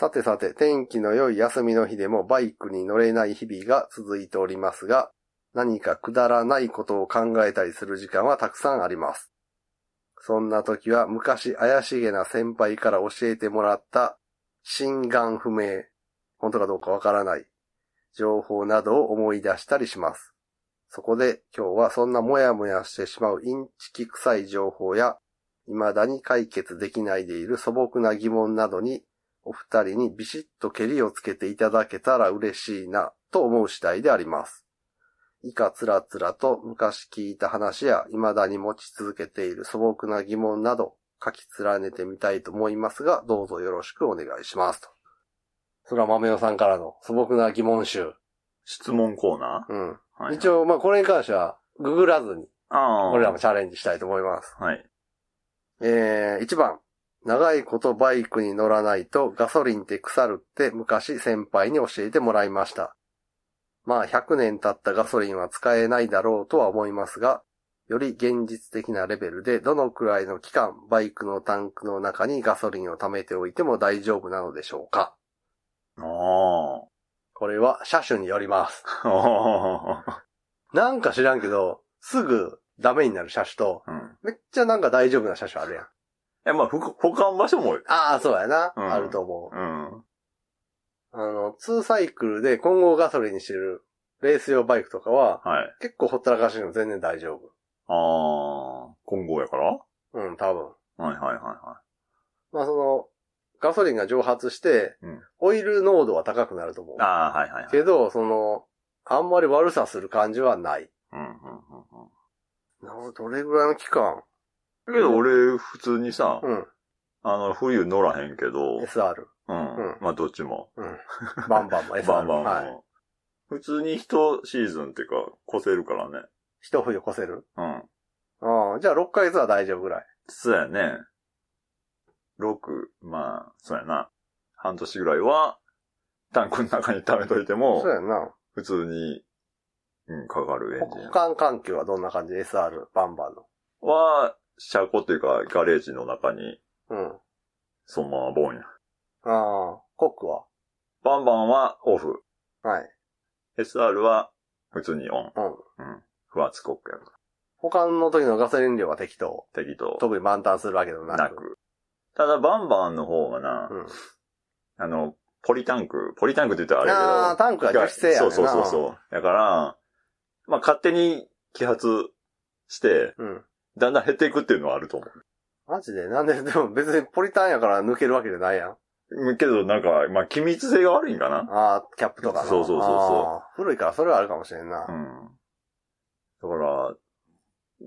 S1: さてさて、天気の良い休みの日でもバイクに乗れない日々が続いておりますが、何かくだらないことを考えたりする時間はたくさんあります。そんな時は昔怪しげな先輩から教えてもらった心眼不明、本当かどうかわからない情報などを思い出したりします。そこで今日はそんなもやもやしてしまうインチキ臭い情報や、未だに解決できないでいる素朴な疑問などに、お二人にビシッとケリをつけていただけたら嬉しいな、と思う次第であります。以下つらつらと昔聞いた話や未だに持ち続けている素朴な疑問など書き連ねてみたいと思いますが、どうぞよろしくお願いしますと。それは豆代さんからの素朴な疑問集。
S2: 質問コーナ
S1: うん。
S2: ーはい。
S1: 一応、まあこれに関しては、ググらずに。俺らもチャレンジしたいと思います。
S2: はい。
S1: えー、1番。長いことバイクに乗らないとガソリンって腐るって昔先輩に教えてもらいました。まあ100年経ったガソリンは使えないだろうとは思いますが、より現実的なレベルでどのくらいの期間バイクのタンクの中にガソリンを貯めておいても大丈夫なのでしょうか
S2: ああ。
S1: これは車種によります。
S2: あ
S1: なんか知らんけど、すぐダメになる車種と、
S2: あ。うん。
S1: めっちゃなんか大丈夫な車種あるやん。
S2: え、まあ、ふ保管場所も、
S1: ああ、そうやな。
S2: うん
S1: あると思う。
S2: うん。
S1: あの、2サイクルで混合ガソリンにしてるレース用バイクとかは、
S2: はい。
S1: 結構ほったらかしでも全然大丈夫。
S2: ああ。混合やから？は
S1: うん、多分。
S2: いはいはいは
S1: まあその、ガソリンが蒸発して、
S2: うん
S1: オイル濃度は高くなると思う
S2: い。。ああ、はいはいはい。
S1: けど、その、あんまり悪さする感じはない。
S2: うんうんうんうん。
S1: などれぐらいの期間
S2: だけど俺、普通にさ、
S1: うん。
S2: あの、冬乗らへんけど、
S1: SR。
S2: うん。
S1: うん
S2: まあ、どっちも。
S1: うん。バンバンも SR。
S2: バンバンも。
S1: はい。
S2: 普通に一シーズンっていうか、越せるからね。
S1: 一冬越せる？
S2: うん。
S1: ああ、じゃあ6ヶ月は大丈夫ぐらい。
S2: そうやね。6、まあ、そうやな。半年ぐらいは、タンクの中に溜めといても
S1: そう、やんな。
S2: 普通に、うん、かかるエンジン
S1: 保管環境はどんな感じ ?SR、バンバンの。
S2: は、車庫っていうか、ガレージの中に、
S1: うん。
S2: そのままボンや。
S1: ああ、コックは？
S2: バンバンはオフ。
S1: はい。
S2: SR は、普通にオン。
S1: うん。
S2: うん。不圧コックやから。
S1: 他の時のガソリン量は適当。
S2: 適当。
S1: 特に満タンするわけでもなく。
S2: なく。ただ、バンバンの方はな、
S1: うん。
S2: あの、ポリタンク、ポリタンクって言ったら
S1: ああ、
S2: あれやけど、
S1: タンクは樹脂製やねんな。
S2: そうそうそうそう。だから、まあ勝手に揮発して、
S1: う。うん。
S2: だんだん減っていくっていうのはあると思
S1: マジで？なんで、でも別にポリタンやから抜けるわけじゃないやん。
S2: う。けどなんか、まあ機密性が悪いんかな。
S1: ああ、キャップとかの。
S2: そうそうそうそう
S1: あー古いからそれはあるかもしれんな
S2: う。ん。だから、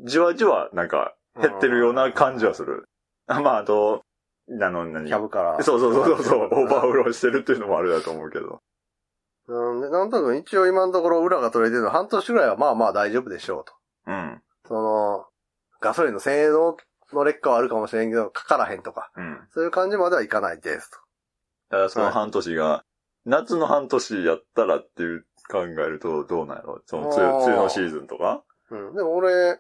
S2: じわじわなんか減ってるような感じはする。あまああと、あの、何？
S1: キャブから。
S2: そうそうそうそう、オーバーフローしてるっていうのもあるだと思うけど。
S1: うんで、なんとなく一応今のところ裏が取れてるの半年ぐらいはまあまあ大丈夫でしょうと。
S2: うん。
S1: その、ガソリンの性能の劣化はあるかもしれんけど、かからへんとか、
S2: うん。
S1: そういう感じまではいかないですと。
S2: ただその半年が、夏の半年やったらっていう考えるとどうなんやろその梅雨のシーズンとか？
S1: うん。でも俺、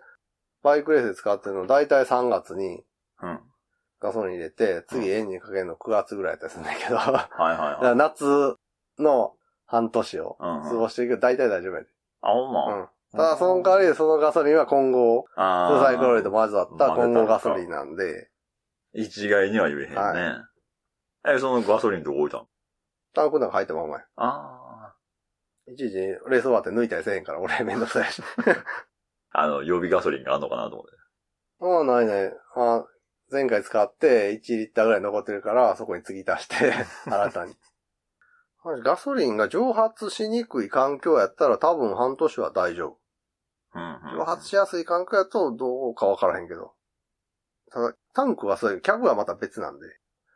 S1: バイクレースで使ってるの、だいたい3月に
S2: うん。
S1: ガソリン入れて、次エンジンかけるの9月ぐらいだったりするんだけど、だか
S2: はいはいはい。
S1: ら夏の半年を過ごしていくけど、だいたい大丈夫やで。
S2: あ、ほんま？
S1: うん。ただその代わりでそのガソリンは混合、
S2: あ
S1: フルサイクルと混ざった
S2: 混
S1: 合ガソリンなんで、
S2: 一概には言えへんね。
S1: は
S2: え、そのガソリンどこ置いたん
S1: タンクの中入ったままや。
S2: あ
S1: いちいちレース終わって抜いたりせえへんから俺めんどくさいし。
S2: あ。あの、予備ガソリンがあんのかなと思って。
S1: ああ、ないない。あ前回使って1リッターぐらい残ってるから、そこに継ぎ足して、新たに。ガソリンが蒸発しにくい環境やったら多分半年は大丈夫。蒸発しやすい環境やとどうかわからへんけど。ただ、タンクはそういう、キャブはまた別なんで。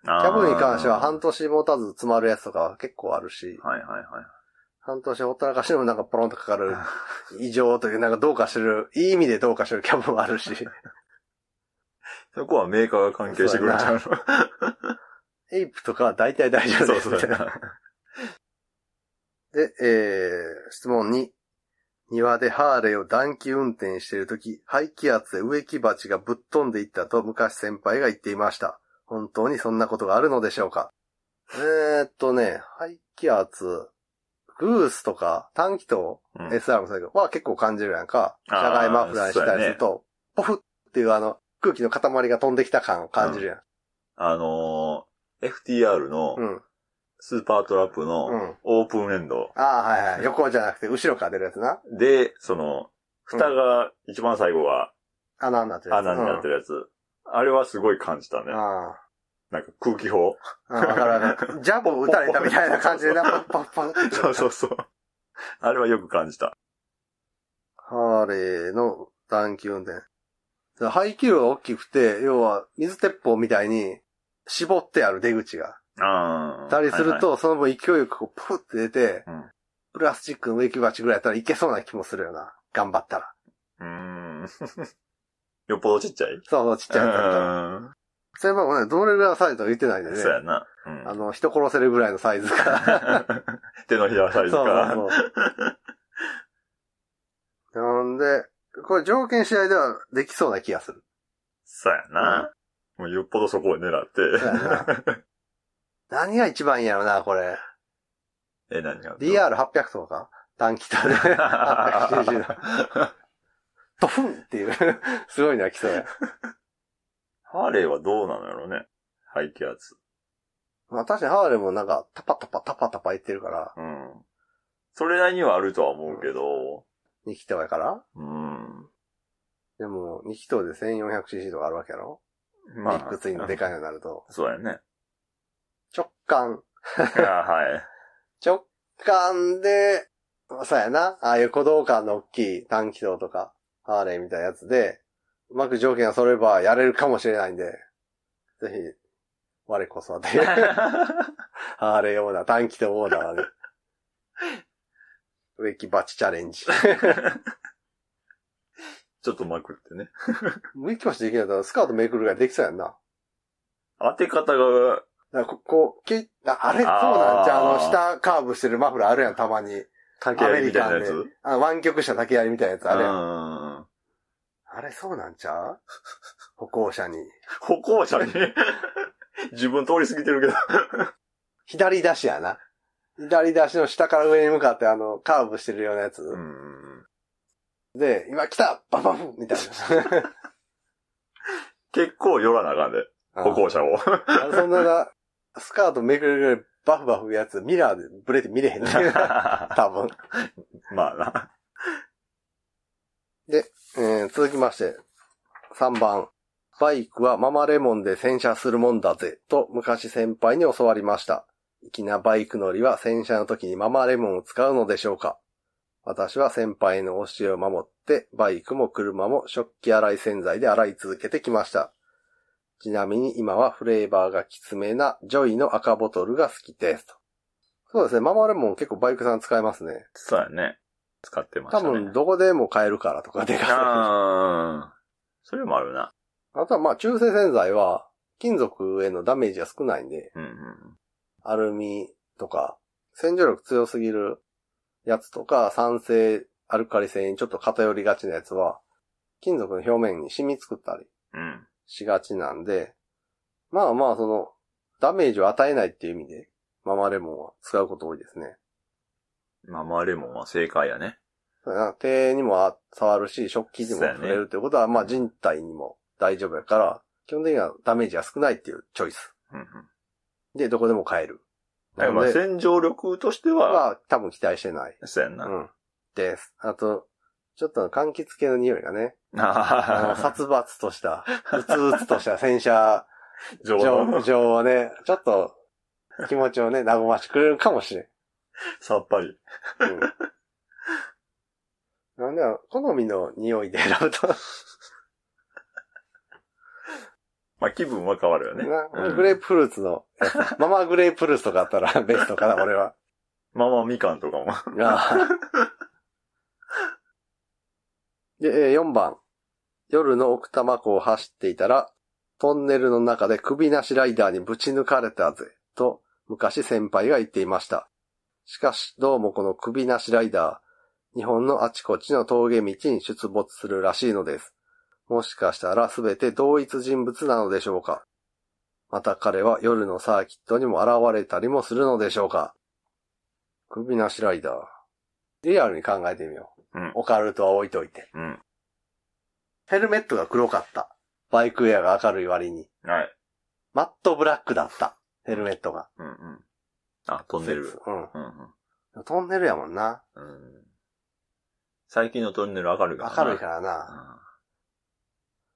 S2: キ
S1: キャブに関しては半年持たず詰まるやつとかは結構あるし、
S2: はいはいはい。
S1: 半年ほったらかしでもなんかポロンとかかる 異常という、なんかどうかしてる、いい意味でどうかしてるキャブもあるし、
S2: そこはメーカーが関係してくれちゃうの。
S1: エイプとかは大体大丈夫
S2: そう
S1: です。
S2: そうやな。
S1: で、えー、質問2。庭でハーレーを暖気運転しているとき、排気圧で植木鉢がぶっ飛んでいったと昔先輩が言っていました。本当にそんなことがあるのでしょうかえー、っとね、排気圧、グースとか短気筒、
S2: うん
S1: SR もそうだけど、は結構感じるやんか。
S2: あー
S1: 車外マフラーにしたりすると、ポフっていうあの、空気の塊が飛んできた感を感じるやん。
S2: あのー、FTR の
S1: うん。
S2: スーパートラップ
S1: う
S2: の
S1: ん。
S2: オープンエンド
S1: ああ、はいはい。横じゃなくて後ろから出るやつな。
S2: で、その、蓋が一番最後は
S1: 穴になってるやつ。
S2: 穴になってるやつ。あれはすごい感じたね
S1: うん。。あ
S2: なんか空気砲。
S1: あ。うんわかるわかる。ジャブを打たれたみたいな感じでな、パッパッパッ。
S2: そうそうそう。あれはよく感じた。
S1: ハーレーの短期運転。排気量が大きくて、要は水鉄砲みたいに絞ってある出口が。
S2: ああ。
S1: たりする
S2: はい
S1: と、その分勢いよくこう、プフって出て、
S2: うん
S1: プラスチックの植木鉢ぐらいやったらいけそうな気もするよな。頑張ったら。
S2: はい、うーん。よっぽどちっちゃい？
S1: そうそう、ちっちゃいやつだった先輩もね、どれぐらいのサイズとか言ってないんでね。
S2: そうやな。うん
S1: あの、人殺せるぐらいのサイズか。
S2: 手のひらサイズ
S1: そう
S2: か。
S1: そうそう。なんで、これ条件試合ではできそうな気がする。
S2: そうやな。もうよっぽどそこを狙って。
S1: 何が一番いいんやろな、これ。
S2: え、何が
S1: ？DR800 とか短期とで。890の。ドフンっていう。すごいのが来そうや。
S2: ハーレーはどうなのやろね。排気圧。
S1: まあ確かにハーレーもなんか、タパタパタパタパ言ってるから、
S2: うん。それなりにはあるとは思うけど、
S1: 2気筒やから。
S2: うん。
S1: でも、2気筒で 1400cc とかあるわけやろ？
S2: ま
S1: ビッグツインのでかいのになると。
S2: そうやね。
S1: 直感。
S2: あはい。
S1: 直感で、そうやな。ああいう鼓動感の大きい短気筒とか、ハーレーみたいなやつで、うまく条件が揃えばやれるかもしれないんで、ぜひ、我こそはで、ハーレーオーダー、短気筒オーダーで、植木鉢チャレンジ。
S2: ちょっとまくってね。
S1: 植木鉢できないとスカートめくるぐらいできそうやんな。
S2: 当て方が、
S1: だからここう、けああれ、そうなんじゃあ、あの、下カーブしてるマフラーあるやん、たまに。
S2: 竹槍みたいなやつ？
S1: あの、湾曲した竹槍みたいなやつあるやん。
S2: うん。
S1: あれ、そうなんちゃう？歩行者に。
S2: 歩行者に？自分通り過ぎてるけど。
S1: 左出しやな。左出しの下から上に向かってあの、カーブしてるようなやつ。
S2: うん。
S1: で、今来たババフみたい
S2: 結構寄らなあかんで、
S1: な。
S2: 歩行者を。
S1: あそんなが、スカートめくるぐらいバフバフやつ、ミラーでブレて見れへんね。多分。
S2: まあな。
S1: えー続きまして、3番。バイクはママレモンで洗車するもんだぜ、と昔先輩に教わりました。粋なバイク乗りは洗車の時にママレモンを使うのでしょうか私は先輩の教えを守って、バイクも車も食器洗い洗剤で洗い続けてきました。ちなみに今はフレーバーがきつめなジョイの赤ボトルが好きです。とそうですね、ママレモン結構バイク屋さん使いますね。
S2: そうやね。使ってましたね。
S1: 多分どこでも買えるからとかでかい。
S2: ああ。それもあるな。
S1: あとはまあ中性洗剤は金属へのダメージが少ないんで、
S2: うんうん。
S1: アルミとか洗浄力強すぎるやつとか酸性アルカリ性にちょっと偏りがちなやつは金属の表面に染み作ったり
S2: うん。
S1: しがちなんで、まあまあそのダメージを与えないっていう意味でママレモンは使うこと多いですね。
S2: ママレモンは正解やね。
S1: そうやな手にも触るし食器にも触れるってことは、まあ人体にも大丈夫やから基本的にはダメージが少ないっていうチョイス。
S2: うんうん。
S1: で、どこでも買える。
S2: だからまあ洗浄力としては、
S1: は多分期待してない。
S2: そうやんな。
S1: うん。です。あと、ちょっと柑橘系の匂いがね、あの、殺伐とした、うつうつとした洗車
S2: 上
S1: 場
S2: の。
S1: 場をね、ちょっと気持ちをね、和ましてくれるかもしれん。
S2: さっぱり。
S1: うん。なんで、好みの匂いで選ぶと、
S2: まあ気分は変わるよね。
S1: グレープフルーツの ママグレープフルーツとかあったらベストかな、俺は。
S2: ママみかんとかも。
S1: ああで、4番。夜の奥多摩湖を走っていたら、トンネルの中で首なしライダーにぶち抜かれたぜ、と昔先輩が言っていました。しかし、どうもこの首なしライダー、日本のあちこちの峠道に出没するらしいのです。もしかしたらすべて同一人物なのでしょうかまた彼は夜のサーキットにも現れたりもするのでしょうか首なしライダー。リアルに考えてみよう
S2: う。うん
S1: オカルトは置いといて。
S2: うん。
S1: ヘルメットが黒かった。バイクウェアが明るい割に。
S2: はい。
S1: マットブラックだった。ヘルメットが。
S2: うんうん。あ、トンネル。
S1: うん。
S2: うん
S1: トンネルやもんな。
S2: うん。うん。最近のトンネル明るいからな。
S1: 明るいからな。
S2: うん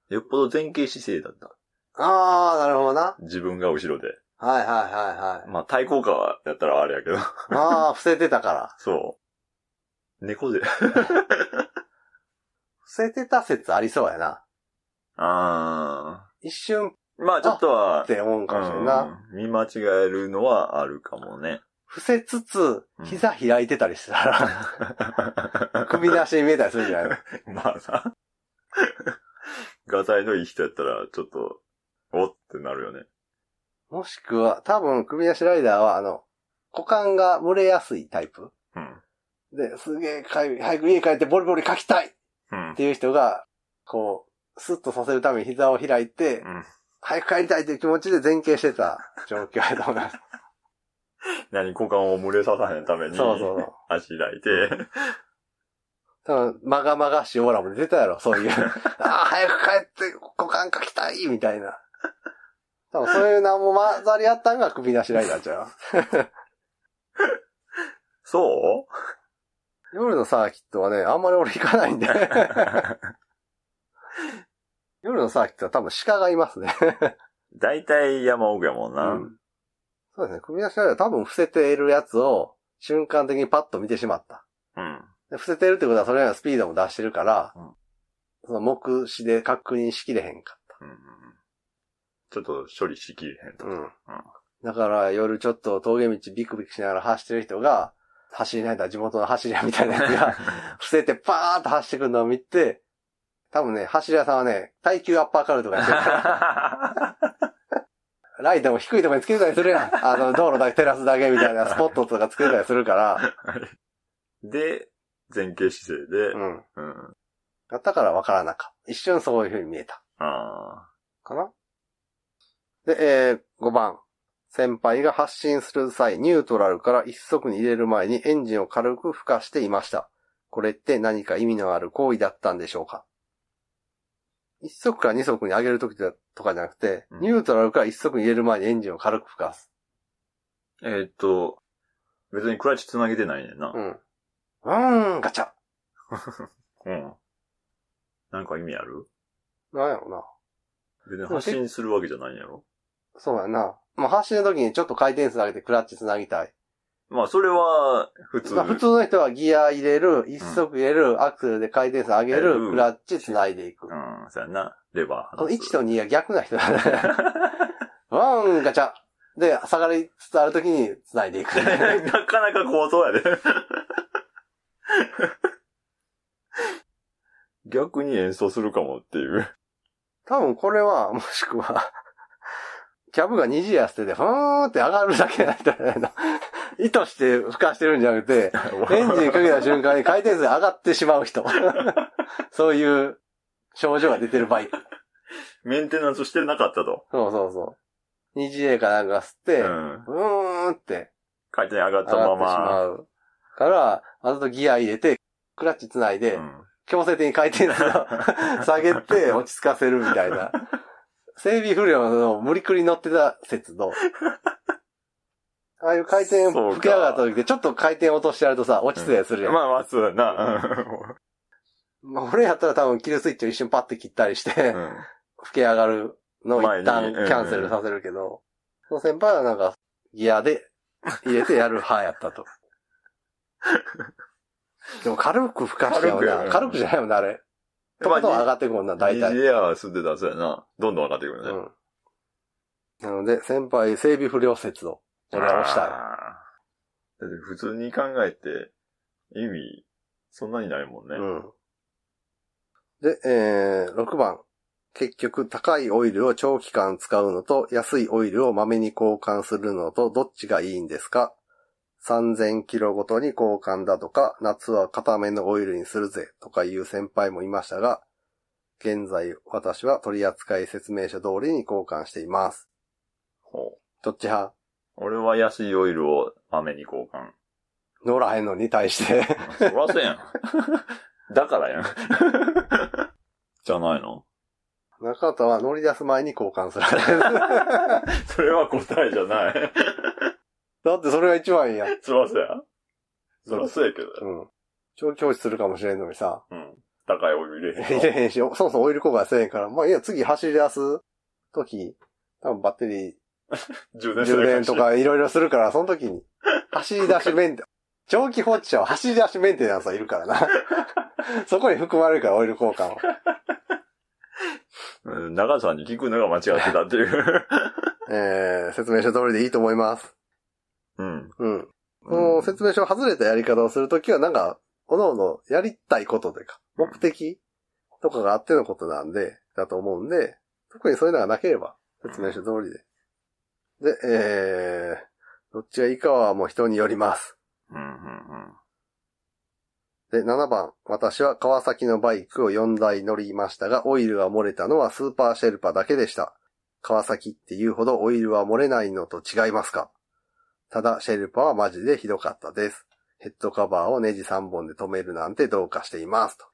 S2: よっぽど前傾姿勢だった。
S1: あー、なるほどな。
S2: 自分が後ろで。
S1: はいはいはいはい。
S2: まあ対抗感やったらあれやけど。
S1: あー、伏せてたから。
S2: そう。猫で。
S1: 伏せてた説ありそうやな。
S2: あ
S1: 一瞬。
S2: まあちょっとは、
S1: て思うんかもしれんな。
S2: うん見間違えるのはあるかもね。
S1: 伏せつつ
S2: う、ん
S1: 膝開いてたりしたら、首なしに見えたりするんじゃないの
S2: まあな。画材のいい人やったら、ちょっと、おってなるよね。
S1: もしくは、多分首なしライダーは、あの、股間が蒸れやすいタイプ
S2: うん。
S1: で、すげえかゆい、早く家帰ってボリボリ書きたいっ
S2: うん。
S1: ていう人が、こう、スッとさせるために膝を開いて、
S2: うん。
S1: 早く帰りたいという気持ちで前傾してた状況やと思います。
S2: 何、股間を群れささへんために、
S1: そうそうそう。
S2: 足開いて、
S1: 多分、まがまがしいオーラも出てたやろ、そういう。ああ、早く帰って股間書きたいみたいな。多分そういうのも混ざり合ったんが首なしライダーちゃう。
S2: そ
S1: 夜のサーキットはね、あんまり俺行かないんで。夜のサーキットは多分鹿がいますね。
S2: う大体山奥やもんな。
S1: うんそうですね。首なしライダーは多分伏せているやつを瞬間的にパッと見てしまった。
S2: うん。
S1: で伏せてるってことはそれなりのスピードも出してるから、
S2: うん
S1: その目視で確認しきれへんかっ
S2: うんうんちょっと処理しきれへんと。
S1: た。うん。だから夜ちょっと峠道ビクビクしながら走ってる人が、走りないんだ地元の走り屋みたいなやつが、伏せてパーッと走ってくるのを見て、多分ね、走り屋さんはね、耐久アッパーカルトがやってるから、ライトも低いところにつけてたりするやん。あの、道路だけ照らすだけみたいなスポットとかつけてたりするから、
S2: で、前傾姿勢で、
S1: うん。
S2: うん。
S1: だったから分からなかった。一瞬そういう風に見えた。
S2: あ
S1: かな？で、えー、5番。先輩が発進する際、ニュートラルから一足に入れる前にエンジンを軽く吹かしていました。これって何か意味のある行為だったんでしょうか？一足から二足に上げるときとかじゃなくて、
S2: うん
S1: ニュートラルから一足に入れる前にエンジンを軽く吹かす。
S2: ーえーっと、別にクラッチ繋げてないねんな
S1: う。ん。うーん、ガチャ。
S2: うん。なんか意味ある？
S1: なんやろな。
S2: 別に発信するわけじゃないんやろ？
S1: そうやな。まあ、発進の時にちょっと回転数上げてクラッチ繋ぎたい。
S2: まあ、それは、普通。
S1: まあ、普通の人はギア入れる、一足入れる、アクセルで回転数上げる、
S2: うん
S1: クラッチ繋いでいく。
S2: うん、そうやな。レバー
S1: この
S2: 離す。
S1: 1と2が逆な人だね。ワン、ガチャ。で、下がりつつある時に繋いでいく。
S2: なかなか構想やで。逆に演奏するかもっていう。
S1: 多分これは、もしくは、キャブが二次や捨てて、ふーんって上がるだけなんじゃな。意図して吹かしてるんじゃなくて、エンジンかけた瞬間に回転数上がってしまう人。そういう症状が出てるバイク。
S2: メンテナンスしてなかったと。
S1: そうそうそう。二次 A かなんか吸って、
S2: う。
S1: うんーんって
S2: 回転上がったま
S1: 上がってしま
S2: ま。
S1: う。から、わざとギア入れて、クラッチ繋いで、
S2: うん
S1: 強制的に回転数を 下げて落ち着かせるみたいな。整備不良の無理くり乗ってた説と、ああいう回転吹き上がった時でちょっと回転落としてやるとさ、落ち着いたりするやん。
S2: まあまあ、そうだな。
S1: まあ、俺やったら多分キルスイッチを一瞬パッて切ったりして、
S2: うん
S1: 吹き上がるのを一旦キャンセルさせるけど、その先輩はなんかギアで入れてやる派やったと。でも軽く吹かして
S2: やな
S1: 軽くじゃないもんな、あれ。とことん上がってくもんな、大体。
S2: エア吸ってたらそうやな。どんどん上がってくるね。
S1: うん。なので、先輩、整備不良説を、俺は押したい。
S2: だって普通に考えて、意味、そんなにないもんね。
S1: うん。で、えー、6番。結局、高いオイルを長期間使うのと、安いオイルをまめに交換するのと、どっちがいいんですか ?3000 キロごとに交換だとか、夏は固めのオイルにするぜ、とかいう先輩もいましたが、現在、私は取扱説明書通りに交換しています。
S2: ほう
S1: どっち派？
S2: 俺は安いオイルを豆に交換。
S1: 乗らへんのに対して。
S2: そらせやん。だからやん。じゃないの？
S1: 中田は乗り出す前に交換する。
S2: それは答えじゃない。
S1: だってそれが一番いいやん。
S2: そらせや。そらせやけど。
S1: うん。長期放置するかもしれんのにさ。
S2: うん。高いオイル入れへん
S1: 入れへんし、そもそもオイル交換せえへんから。まあいいや、次走り出す時、多分バッテリー
S2: 充電
S1: 充電と。かいろいろするから、その時に、走り出しメンテ、長期放置車は走り出しメンテナンスはいるからな。そこに含まれるから、オイル交換は。
S2: うん長さんに聞くのが間違ってたっていう。
S1: えー、説明書通りでいいと思います。
S2: うん。
S1: うん。この説明書外れたやり方をするときは、なんか、各々やりたいことというか、目的とかがあってのことなんで、だと思うんで、特にそういうのがなければ、説明書通りで。で、えー、どっちがいいかはもう人によります。
S2: うん、うん、
S1: で、7番。私は川崎のバイクを4台乗りましたが、オイルが漏れたのはスーパーシェルパだけでした。川崎って言うほどオイルは漏れないのと違いますか？ただ、シェルパはマジでひどかったです。ヘッドカバーをネジ3本で止めるなんてどうかしています。と。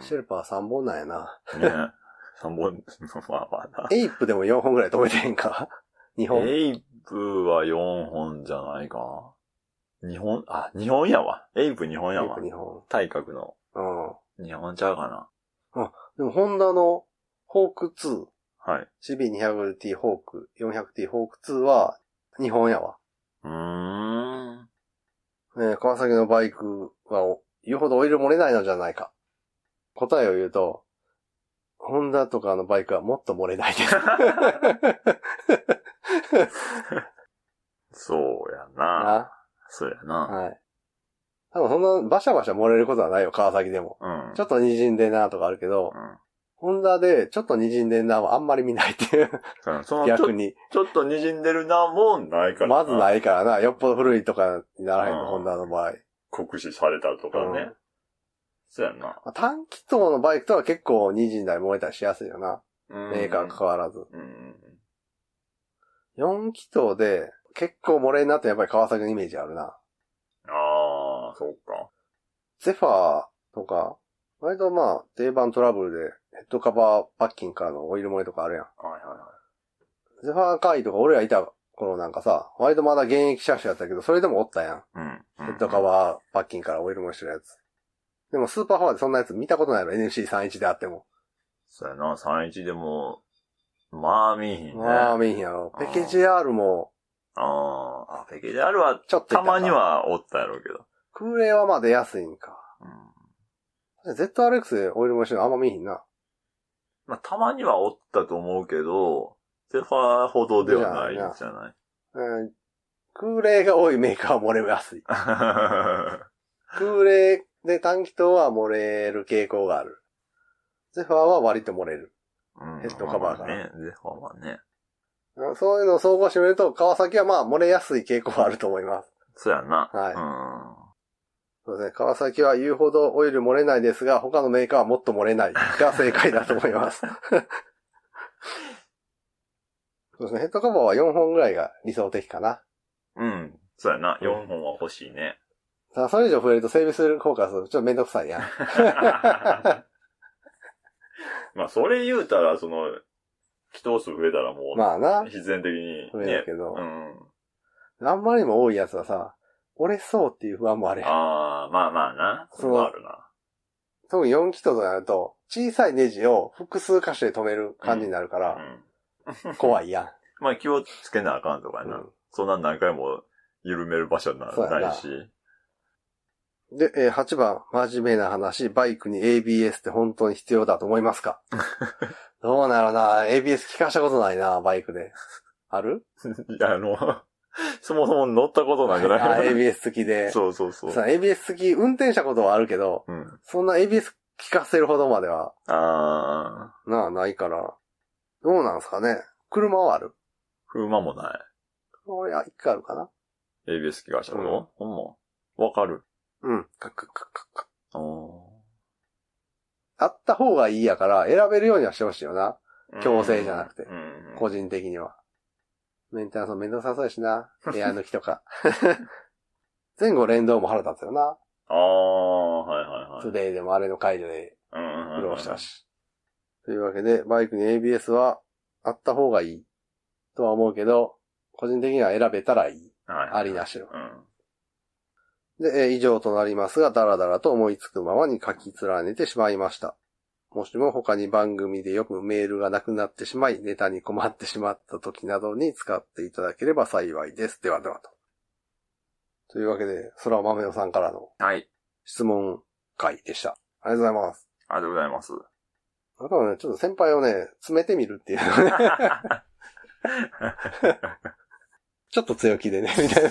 S1: シェルパは3本なんやな。
S2: うん。ねえ。三本、まあまあな。
S1: エイプでも4本ぐらい止めてへんか ?2 本。
S2: エイプは4本じゃないか。2本、あ、2本やわ。エイプ2本やわ
S1: エイプ。2本。
S2: 対角の
S1: うん。
S2: 2本ちゃうかな。
S1: でも、ホンダのホーク2、
S2: はい。
S1: CB200T ホーク、400T ホーク2は日本やわ。
S2: うーん。
S1: ね、川崎のバイクはお言うほどオイル漏れないのじゃないか。答えを言うと、ホンダとかのバイクはもっと漏れないです。
S2: そうやな。
S1: な？
S2: そうやな。
S1: はい。多分そんなバシャバシャ漏れることはないよ、川崎でも。
S2: うん。
S1: ちょっと滲んでんなとかあるけど
S2: う、ん
S1: ホンダでちょっと滲んでんなはあんまり見ないっていう、
S2: うん。そ
S1: 逆に。
S2: ちょっと滲んでるな、もんないから。。
S1: まずないいからな、よっぽど古いとかにならへんの、
S2: うん
S1: ホンダの場合。
S2: 酷使されたとかね。
S1: うん
S2: そうやな。
S1: まあ短気筒のバイクとは結構滲んだり漏れたりしやすいよな。メーカー関わらず。
S2: うん。
S1: 4気筒で結構漏れになってやっぱり川崎のイメージあるな。
S2: ああ、そうか。
S1: ゼファーとか、割とまあ定番トラブルでヘッドカバーパッキンからのオイル漏れとかあるやん。
S2: はいはいは
S1: ゼファー会とか俺らいた頃なんかさ、割とまだ現役車種やったけど、それでもおったやん。
S2: い。うん。
S1: ヘッドカバーパッキンからオイル漏れしてるやつ。でもスーパーフォアでそんなやつ見たことないの？NC31 であっても。
S2: そうやな、31でも、まあ見えへんね。
S1: まあ見えへんやろ。ペケ JR も
S2: あーあ、ペケであるは、
S1: ちょっと
S2: たまに。はおったやろうけど。
S1: 空冷はまあ出やすいんか。
S2: うん。
S1: ZRX でオイル漏れしてるのあんま見えへんな。
S2: まあ、たまにはおったと思うけど、ゼファーほどではないんじゃない？
S1: うん空冷が多いメーカーは漏れやすい。空冷で短気筒は漏れる傾向がある。ゼファーは割と漏れる。
S2: うん
S1: ヘッドカバーから
S2: ね、ゼファーはね。
S1: うんそういうのを総合してみると、川崎はまあ漏れやすい傾向があると思います。
S2: そうやな。
S1: はい
S2: うん。
S1: そうですね。川崎は言うほどオイル漏れないですが、他のメーカーはもっと漏れないが 正解だと思います。そうですね。ヘッドカバーは4本ぐらいが理想的かな。
S2: うん。そうやな。
S1: うん
S2: 4本は欲しいね。
S1: さあ、それ以上増えると整備する効果するとちょっとめんどくさいやん。
S2: まあ、それ言うたら、その、気筒数増えたらもう、
S1: まあな。
S2: 必然的に、
S1: 増え
S2: ね
S1: るけど、
S2: うん。
S1: あんまりにも多いやつはさ、折れそうっていう不安もあるやん。
S2: ああ、まあまあな。
S1: そう
S2: それはあるな。
S1: 特に4気筒となると、小さいネジを複数箇所で止める感じになるから、
S2: うん。
S1: 怖いやん。
S2: まあ気をつけなあかんとかやな。
S1: うん
S2: そんな何回も緩める場所な
S1: そうやな
S2: ないし。
S1: で、えー8番、真面目な話、バイクに ABS って本当に必要だと思いますか？どうなるな ?ABS 聞かしたことないな、バイクで。ある？
S2: いや、あの、そもそも乗ったことないんじゃ
S1: あ
S2: ない
S1: ?ABS 付きで。
S2: そうそうそう。
S1: さ、ABS 付き、運転したことはあるけど、
S2: うん。
S1: そんな ABS 聞かせるほどまでは、
S2: あー、
S1: なあ、ないから。どうなんすかね？車はある？
S2: 車もない。
S1: 俺は一回あるかな
S2: ABS 気がしたこ
S1: うん
S2: とほんま？わかる。
S1: うん。カッカッカッカッカッ
S2: あ
S1: った方がいいやから、選べるようにはしてほしいよな。強制じゃなくて
S2: うん。
S1: 個人的には。メンテナンスもめんどくさそうやしな。エア抜きとか。前後連動も腹立つよな。
S2: ああ、はいはいはい。
S1: トゥデイでもあれの解除で
S2: うんうんうん
S1: 苦労したし。というわけで、バイクに ABS はあった方がいいとは思うけど、個人的には選べたらいい。
S2: はいはい
S1: ありなしの。
S2: うん。
S1: で、えー以上となりますが、だらだらと思いつくままに書き連ねてしまいました。もしも他に番組でよくメールがなくなってしまい、ネタに困ってしまった時などに使っていただければ幸いです。ではではと。というわけで、空豆代さんからの
S2: はい。
S1: 質問会でした。ありがとうございます。
S2: ありがとうございます。
S1: だからね、ちょっと先輩をね、詰めてみるっていうのね。ちょっと強気でね、みたいな。